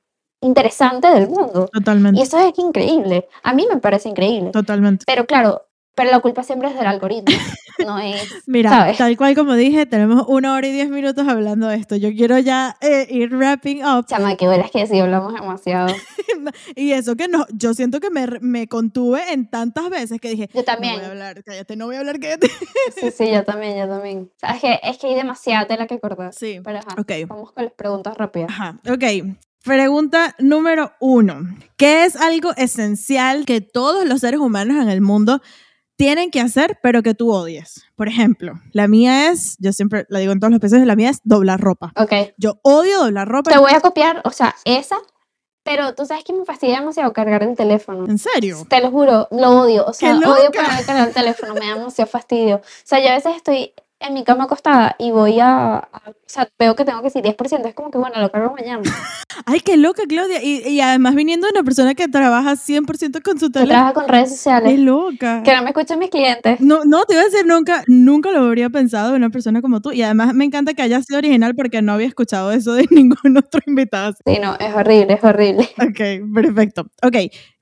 interesante del mundo. Y totalmente, eso es increíble. A mí me parece increíble. totalmente. Pero claro, Pero la culpa siempre es del algoritmo, no es, Mira, ¿sabes? tal cual como dije, tenemos una hora y diez minutos hablando de esto. Yo quiero ya eh, ir wrapping up. Chama, que es que sí hablamos demasiado. Y eso que no, yo siento que me, me contuve en tantas veces que dije, Yo no también. voy a hablar, cállate, no voy a hablar, cállate. Sí, sí, yo también, yo también. O sea, es que, es que hay demasiada tela que cortar. Sí, Pero ajá, ok. vamos con las preguntas rápidas. Ajá, ok. Pregunta número uno. ¿Qué es algo esencial que todos los seres humanos en el mundo tienen que hacer, pero que tú odies? Por ejemplo, la mía es, yo siempre la digo en todos los episodios, la mía es doblar ropa. Ok, Yo odio doblar ropa. te voy a copiar, o sea, esa, pero tú sabes que me fastidia demasiado cargar el teléfono. ¿En serio? Te lo juro, lo odio. O sea, ¡Qué odio cargar el teléfono, me da demasiado fastidio. O sea, yo a veces estoy en mi cama acostada y voy a, a- o sea, veo que tengo que decir 10%, es como que bueno, lo cargo mañana. Ay, qué loca, Claudia. Y, y además viniendo de una persona que trabaja 100% con su teléfono. trabajo con redes Qué sociales. loca. Que no me escuchen mis clientes. No, no, te iba a decir nunca, nunca lo habría pensado de una persona como tú. Y además me encanta que hayas sido original porque no había escuchado eso de ningún otro invitado. Sí, no, es horrible, es horrible. Ok, perfecto. Ok,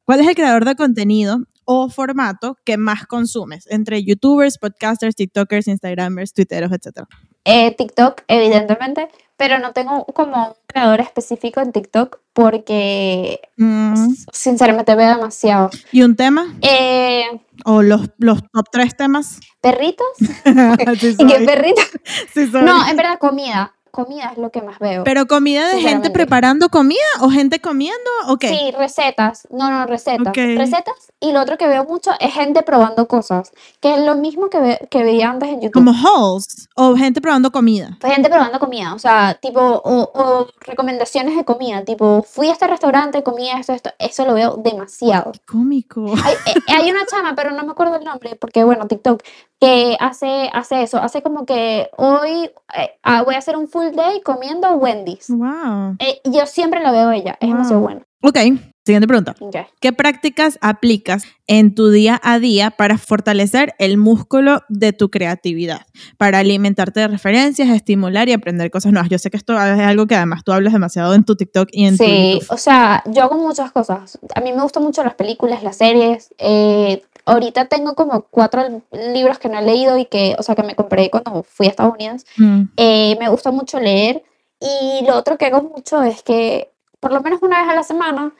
¿cuál es el creador de contenido o formato que más consumes? Entre youtubers, podcasters, tiktokers, instagramers, twitteros, etc. Eh, TikTok, evidentemente, pero no tengo como un creador específico en TikTok porque Mm, sinceramente veo demasiado. ¿Y un tema? Eh, ¿O los, los top tres temas? ¿Perritos? sí, ¿Y qué perritos? Sí. No, en verdad, comida. Comida es lo que más veo. ¿Pero comida de gente preparando comida o gente comiendo? Ok. Sí, recetas. No, no, recetas. Ok. Recetas. Y lo otro que veo mucho es gente probando cosas. Que es lo mismo que, ve- que veía antes en YouTube. Como hauls o gente probando comida. Pues gente probando comida, o sea, tipo, o, o recomendaciones de comida, tipo, fui a este restaurante, comí esto, esto, eso lo veo demasiado. Cómico. Hay, eh, hay una chama, pero no me acuerdo el nombre, porque bueno, TikTok, que hace, hace eso, hace como que hoy eh, ah, voy a hacer un full day comiendo Wendy's. Wow. Eh, yo siempre la veo ella, es demasiado Wow. buena. Ok, siguiente pregunta. Ok. ¿Qué prácticas aplicas en tu día a día para fortalecer el músculo de tu creatividad? Para alimentarte de referencias, estimular y aprender cosas nuevas. Yo sé que esto es algo que además tú hablas demasiado en tu TikTok y en tu Sí, o sea, yo hago muchas cosas. A mí me gustan mucho las películas, las series. eh, ahorita tengo como cuatro libros que no he leído y que, o sea, que me compré cuando fui a Estados Unidos. Mm, Eh, me gusta mucho leer y lo otro que hago mucho es que por lo menos una vez a la semana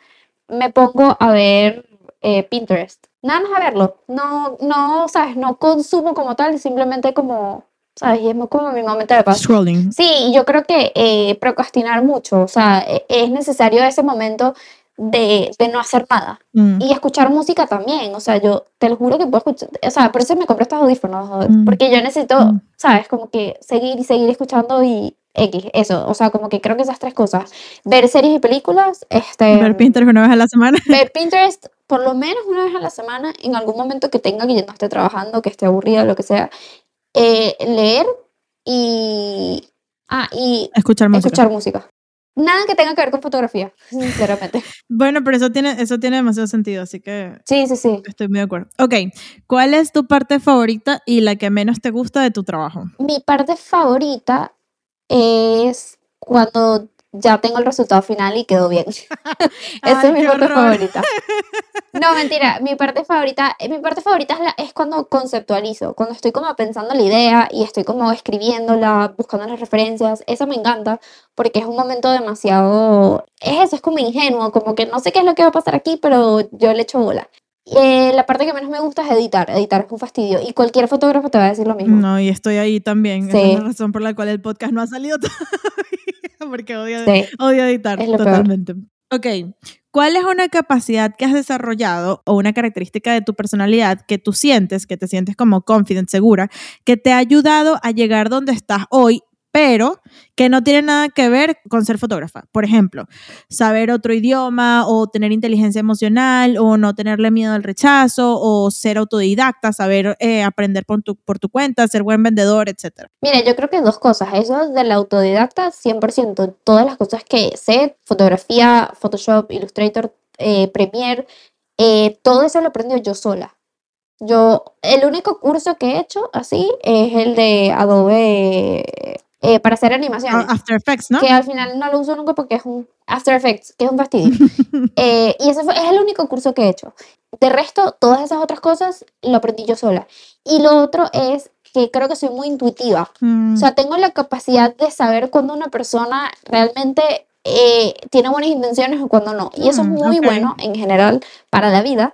me pongo a ver eh, Pinterest. Nada más a verlo. No, no, ¿sabes? No consumo como tal, simplemente como, ¿sabes? Y es como mi momento de paz. Scrolling. Sí, yo creo que eh, procrastinar mucho, o sea, e- es necesario ese momento de, de no hacer nada. Mm, Y escuchar música también, o sea, yo te lo juro que puedo escuchar, o sea, por eso me compré estos audífonos, Mm. porque yo necesito, Mm. ¿sabes? Como que seguir y seguir escuchando y X, eso, o sea, como que creo que esas tres cosas, ver series y películas, este, Ver Pinterest una vez a la semana. ver Pinterest por lo menos una vez a la semana, en algún momento que tenga que yo no esté trabajando, que esté aburrida, lo que sea, eh, leer y, ah, y Escuchar música. escuchar música. Nada que tenga que ver con fotografía, sinceramente. Bueno, pero eso tiene, eso tiene demasiado sentido, así que Sí, sí, sí. estoy muy de acuerdo. Ok, ¿cuál es tu parte favorita y la que menos te gusta de tu trabajo? Mi parte favorita es cuando ya tengo el resultado final y quedó bien. Esa es mi parte horror. favorita. No, mentira, mi parte favorita, eh, mi parte favorita es, la- es cuando conceptualizo, cuando estoy como pensando la idea y estoy como escribiéndola, buscando las referencias, eso me encanta porque es un momento demasiado, es eso, es como ingenuo, como que no sé qué es lo que va a pasar aquí, pero yo le echo bola. Eh, la parte que menos me gusta es editar, editar es un fastidio y cualquier fotógrafo te va a decir lo mismo. No, y estoy ahí también. Esa Sí. es la razón por la cual el podcast no ha salido todavía, porque odio, Sí. odio editar peor. totalmente. Ok, ¿cuál es una capacidad que has desarrollado o una característica de tu personalidad que tú sientes, que te sientes como confident, segura, que te ha ayudado a llegar donde estás hoy, pero que no tiene nada que ver con ser fotógrafa? Por ejemplo, saber otro idioma o tener inteligencia emocional o no tenerle miedo al rechazo o ser autodidacta, saber eh, aprender por tu, por tu cuenta, ser buen vendedor, etc. Mira, yo creo que dos cosas. Eso del autodidacta, 100%. Todas las cosas que sé, fotografía, Photoshop, Illustrator, eh, Premiere, eh, todo eso lo aprendí yo sola. Yo, el único curso que he hecho así es el de Adobe eh, para hacer animaciones. Ah, After Effects, ¿no? Que al final no lo uso nunca porque es un After Effects, que es un fastidio. Eh, y ese fue- es el único curso que he hecho. De resto, todas esas otras cosas lo aprendí yo sola. Y lo otro es que creo que soy muy intuitiva. Mm, O sea, tengo la capacidad de saber cuando una persona realmente eh, tiene buenas intenciones o cuando no. Y eso es Mm, muy ok. bueno en general para la vida.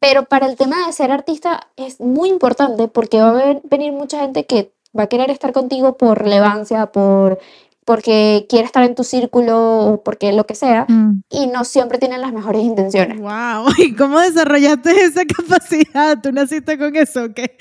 Pero para el tema de ser artista es muy importante porque va a ven- venir mucha gente que va a querer estar contigo por relevancia, por porque quiere estar en tu círculo o porque lo que sea Mm. y no siempre tienen las mejores intenciones. Wow, ¿y cómo desarrollaste esa capacidad? ¿Tú naciste con eso o qué?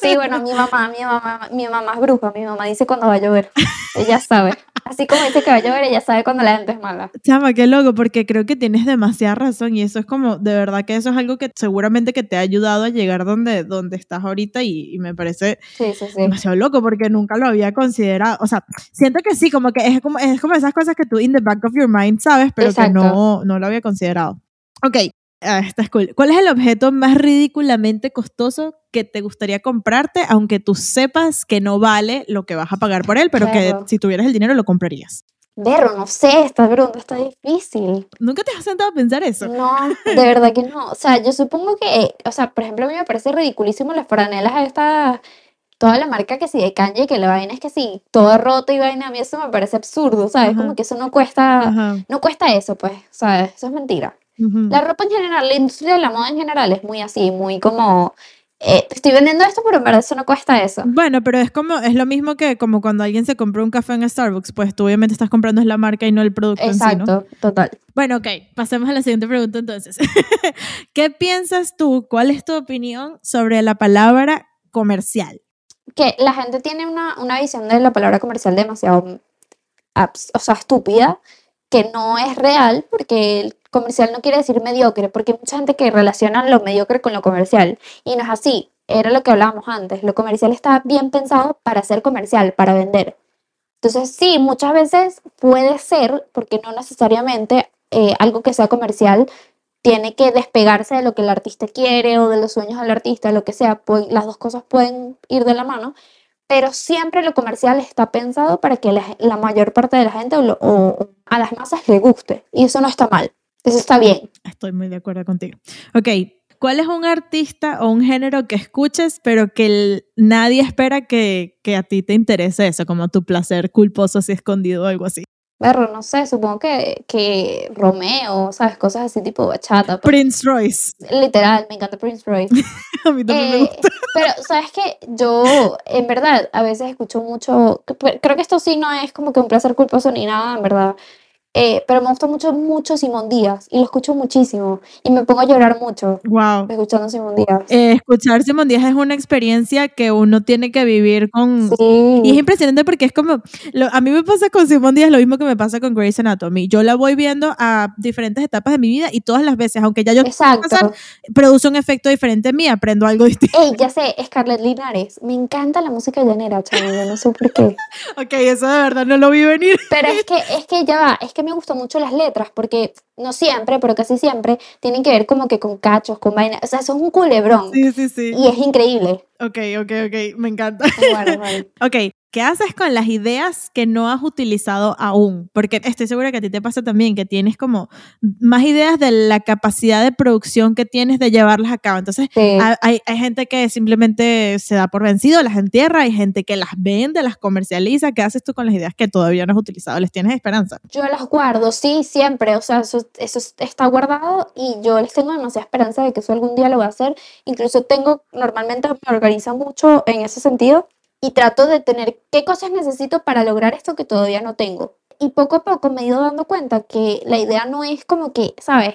Sí, bueno, mi mamá, mi mamá, mi mamá es bruja, mi mamá dice cuando va a llover. Ella sabe. Así como dice que va a llover, ella sabe cuando la gente es mala. Chama, qué loco, porque creo que tienes demasiada razón y eso es como, de verdad que eso es algo que seguramente que te ha ayudado a llegar donde, donde estás ahorita y, y me parece Sí, sí, sí. demasiado loco porque nunca lo había considerado. O sea, siento que sí, como que es como, es como esas cosas que tú in the back of your mind sabes, pero que Exacto. no, no lo había considerado. Ok, ah, esta es cool. ¿Cuál es el objeto más ridículamente costoso que te gustaría comprarte, aunque tú sepas que no vale lo que vas a pagar por él, pero Claro. que si tuvieras el dinero lo comprarías? Berro, no sé, esta pregunta está difícil. ¿Nunca te has sentado a pensar eso? No, de verdad que no. O sea, yo supongo que, o sea, por ejemplo, a mí me parece ridiculísimo las franelas estas, toda la marca que sí de Kanye, que la vaina es que sí, toda rota y vaina, a mí eso me parece absurdo, ¿sabes? Ajá. Como que eso no cuesta, Ajá. no cuesta eso, pues, ¿sabes? Eso es mentira. La ropa en general, la industria de la moda en general es muy así, muy como, eh, estoy vendiendo esto, pero en verdad eso no cuesta eso. Bueno, pero es como, es lo mismo que como cuando alguien se compra un café en Starbucks, pues tú obviamente estás comprando es la marca y no el producto en sí, ¿no? Exacto, total. Bueno, ok, pasemos a la siguiente pregunta entonces. ¿Qué piensas tú? ¿Cuál es tu opinión sobre la palabra comercial? que la gente tiene una, una visión de la palabra comercial demasiado o sea, estúpida, que no es real, porque el comercial no quiere decir mediocre, porque hay mucha gente que relaciona lo mediocre con lo comercial, y no es así, era lo que hablábamos antes, lo comercial está bien pensado para ser comercial, para vender. Entonces, sí, muchas veces puede ser, porque no necesariamente eh, algo que sea comercial tiene que despegarse de lo que el artista quiere o de los sueños del artista, lo que sea, las dos cosas pueden ir de la mano, pero siempre lo comercial está pensado para que la, mayor parte de la gente o- o a las masas le guste, y eso no está mal, eso está bien. Estoy muy de acuerdo contigo. Ok, ¿cuál es un artista o un género que escuches, pero que el- nadie espera que, que a ti te interese eso, como tu placer culposo así escondido o algo así? Pero no sé, supongo que, que Romeo, ¿sabes? Cosas así tipo bachata. pues, Prince Royce. literal, me encanta Prince Royce. A mí también me Eh, gusta. pero, ¿sabes qué? Yo, en verdad, a veces escucho mucho, creo que esto sí no es como que un placer culposo ni nada, en verdad. Eh, pero me gusta mucho, mucho Simón Díaz y lo escucho muchísimo y me pongo a llorar mucho Wow. escuchando Simón Díaz. Eh, escuchar Simón Díaz es una experiencia que uno tiene que vivir con... Sí, Y es impresionante porque es como, lo- a mí me pasa con Simón Díaz lo mismo que me pasa con Grey's Anatomy. Yo la voy viendo a diferentes etapas de mi vida y todas las veces, aunque ya yo exacto. pasar, produce un efecto diferente en mí, aprendo algo distinto. Ey, ya sé, Scarlett Linares, me encanta la música llanera, chaval, yo no sé por qué. Ok, eso de verdad no lo vi venir. Pero es que, es que ya va, es que me gustan mucho las letras, porque no siempre, pero casi siempre, tienen que ver como que con cachos, con vainas, o sea, son un culebrón. Sí, sí, sí. Y es increíble. Ok, ok, ok, me encanta. Bueno, bueno. Ok, ¿qué haces con las ideas que no has utilizado aún? Porque estoy segura que a ti te pasa también, que tienes como más ideas de la capacidad de producción que tienes de llevarlas a cabo. Entonces, Sí. hay, hay- gente que simplemente se da por vencido, las entierra, hay gente que las vende, las comercializa. ¿Qué haces tú con las ideas que todavía no has utilizado? ¿Les tienes esperanza? Yo las guardo, sí, siempre, o sea, eso, eso está guardado y yo les tengo demasiada esperanza de que eso algún día lo voy a hacer. Incluso tengo, normalmente me organizo mucho en ese sentido y trato de tener qué cosas necesito para lograr esto que todavía no tengo. Y poco a poco me he ido dando cuenta que la idea no es como que, ¿sabes?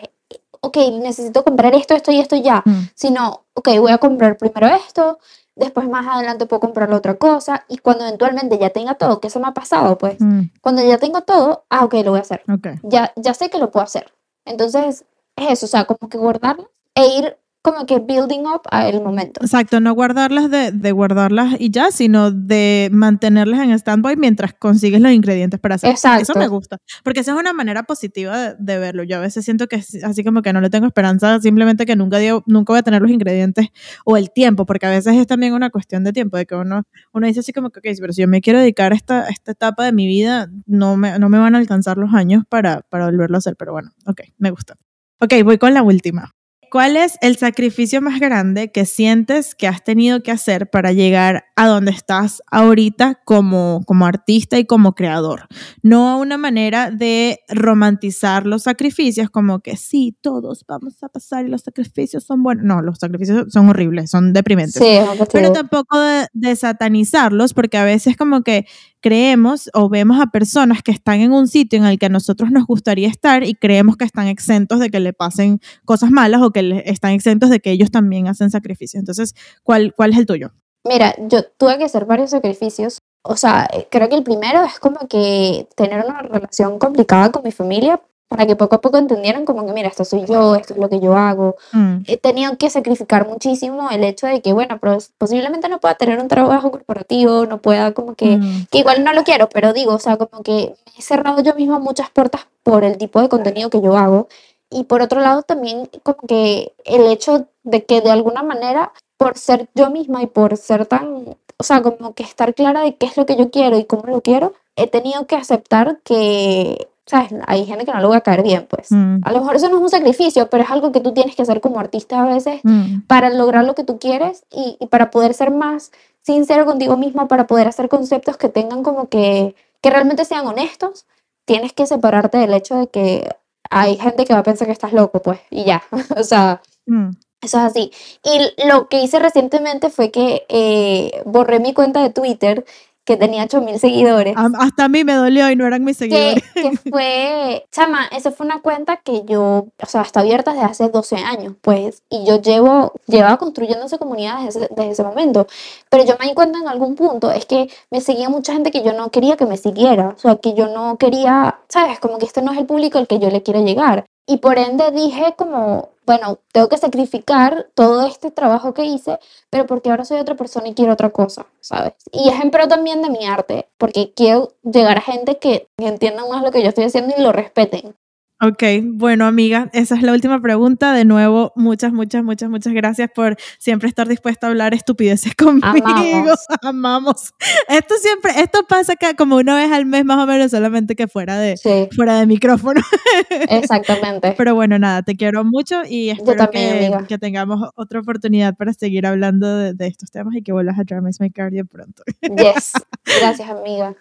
Ok, necesito comprar esto, esto y esto ya, Mm. sino, ok, voy a comprar primero esto, después más adelante puedo comprar la otra cosa y cuando eventualmente ya tenga todo, que eso me ha pasado, pues, Mm, cuando ya tengo todo, ah, ok, lo voy a hacer. ok. Ya, ya sé que lo puedo hacer. Entonces, es eso, o sea, como que guardarlas e ir como que building up al momento. Exacto, no guardarlas de, de guardarlas y ya, sino de mantenerlas en stand-by mientras consigues los ingredientes para hacer. Exacto. Eso me gusta, porque esa es una manera positiva de, de verlo. Yo a veces siento que así como que no le tengo esperanza, simplemente que nunca, digo, nunca voy a tener los ingredientes o el tiempo, porque a veces es también una cuestión de tiempo, de que uno, uno dice así como que, ok, pero si yo me quiero dedicar a esta, esta etapa de mi vida, no me, no me van a alcanzar los años para, para volverlo a hacer, pero bueno, ok, me gusta. Ok, voy con la última. ¿Cuál es el sacrificio más grande que sientes que has tenido que hacer para llegar a donde estás ahorita como, como artista y como creador? No a una manera de romantizar los sacrificios como que sí, todos vamos a pasar y los sacrificios son buenos. No, los sacrificios son horribles, son deprimentes. Sí. Pero tampoco de, de satanizarlos porque a veces como que creemos o vemos a personas que están en un sitio en el que a nosotros nos gustaría estar y creemos que están exentos de que le pasen cosas malas o que están exentos de que ellos también hacen sacrificios. Entonces, ¿cuál, cuál es el tuyo? Mira, yo tuve que hacer varios sacrificios. O sea, eh, creo que el primero es como que tener una relación complicada con mi familia para que poco a poco entendieran como que, mira, esto soy yo, esto es lo que yo hago. Mm, He tenido que sacrificar muchísimo el hecho de que, bueno, posiblemente no pueda tener un trabajo corporativo, no pueda como que, mm, que igual no lo quiero, pero digo, o sea, como que me he cerrado yo misma muchas puertas por el tipo de contenido que yo hago. Y por otro lado, también como que el hecho de que de alguna manera, por ser yo misma y por ser tan, o sea, como que estar clara de qué es lo que yo quiero y cómo lo quiero, he tenido que aceptar que, ¿sabes? Hay gente que no le voy a caer bien, pues. mm, A lo mejor eso no es un sacrificio, pero es algo que tú tienes que hacer como artista a veces mm. para lograr lo que tú quieres y, y para poder ser más sincero contigo misma, para poder hacer conceptos que tengan como que, que realmente sean honestos, tienes que separarte del hecho de que hay gente que va a pensar que estás loco, pues, y ya. o sea, Mm. eso es así. Y lo que hice recientemente fue que eh, borré mi cuenta de Twitter, que tenía 8000 seguidores. Hasta a mí me dolió y no eran mis que, seguidores. que fue, chama, esa fue una cuenta que yo, o sea, está abierta desde hace 12 años, pues, y yo llevo, llevaba construyendo esa comunidad desde, ese- desde ese momento, pero yo me di cuenta en algún punto, es que me seguía mucha gente que yo no quería que me siguiera, o sea, que yo no quería, sabes, como que este no es el público al que yo le quiero llegar, y por ende dije como, bueno, tengo que sacrificar todo este trabajo que hice, pero porque ahora soy otra persona y quiero otra cosa, ¿sabes? Y es en también de mi arte, porque quiero llegar a gente que entiendan más lo que yo estoy haciendo y lo respeten. Ok, bueno amiga, esa es la última pregunta. De nuevo, muchas, muchas, muchas, muchas gracias por siempre estar dispuesta a hablar estupideces conmigo. Amamos. Amamos. Esto siempre, esto pasa acá como una vez al mes más o menos, solamente que fuera de, Sí, fuera de micrófono. exactamente. Pero bueno, nada, te quiero mucho y espero también, que, tengamos otra oportunidad para seguir hablando de, de estos temas y que vuelvas a Drama is My Cardio pronto. Yes. Gracias, amiga.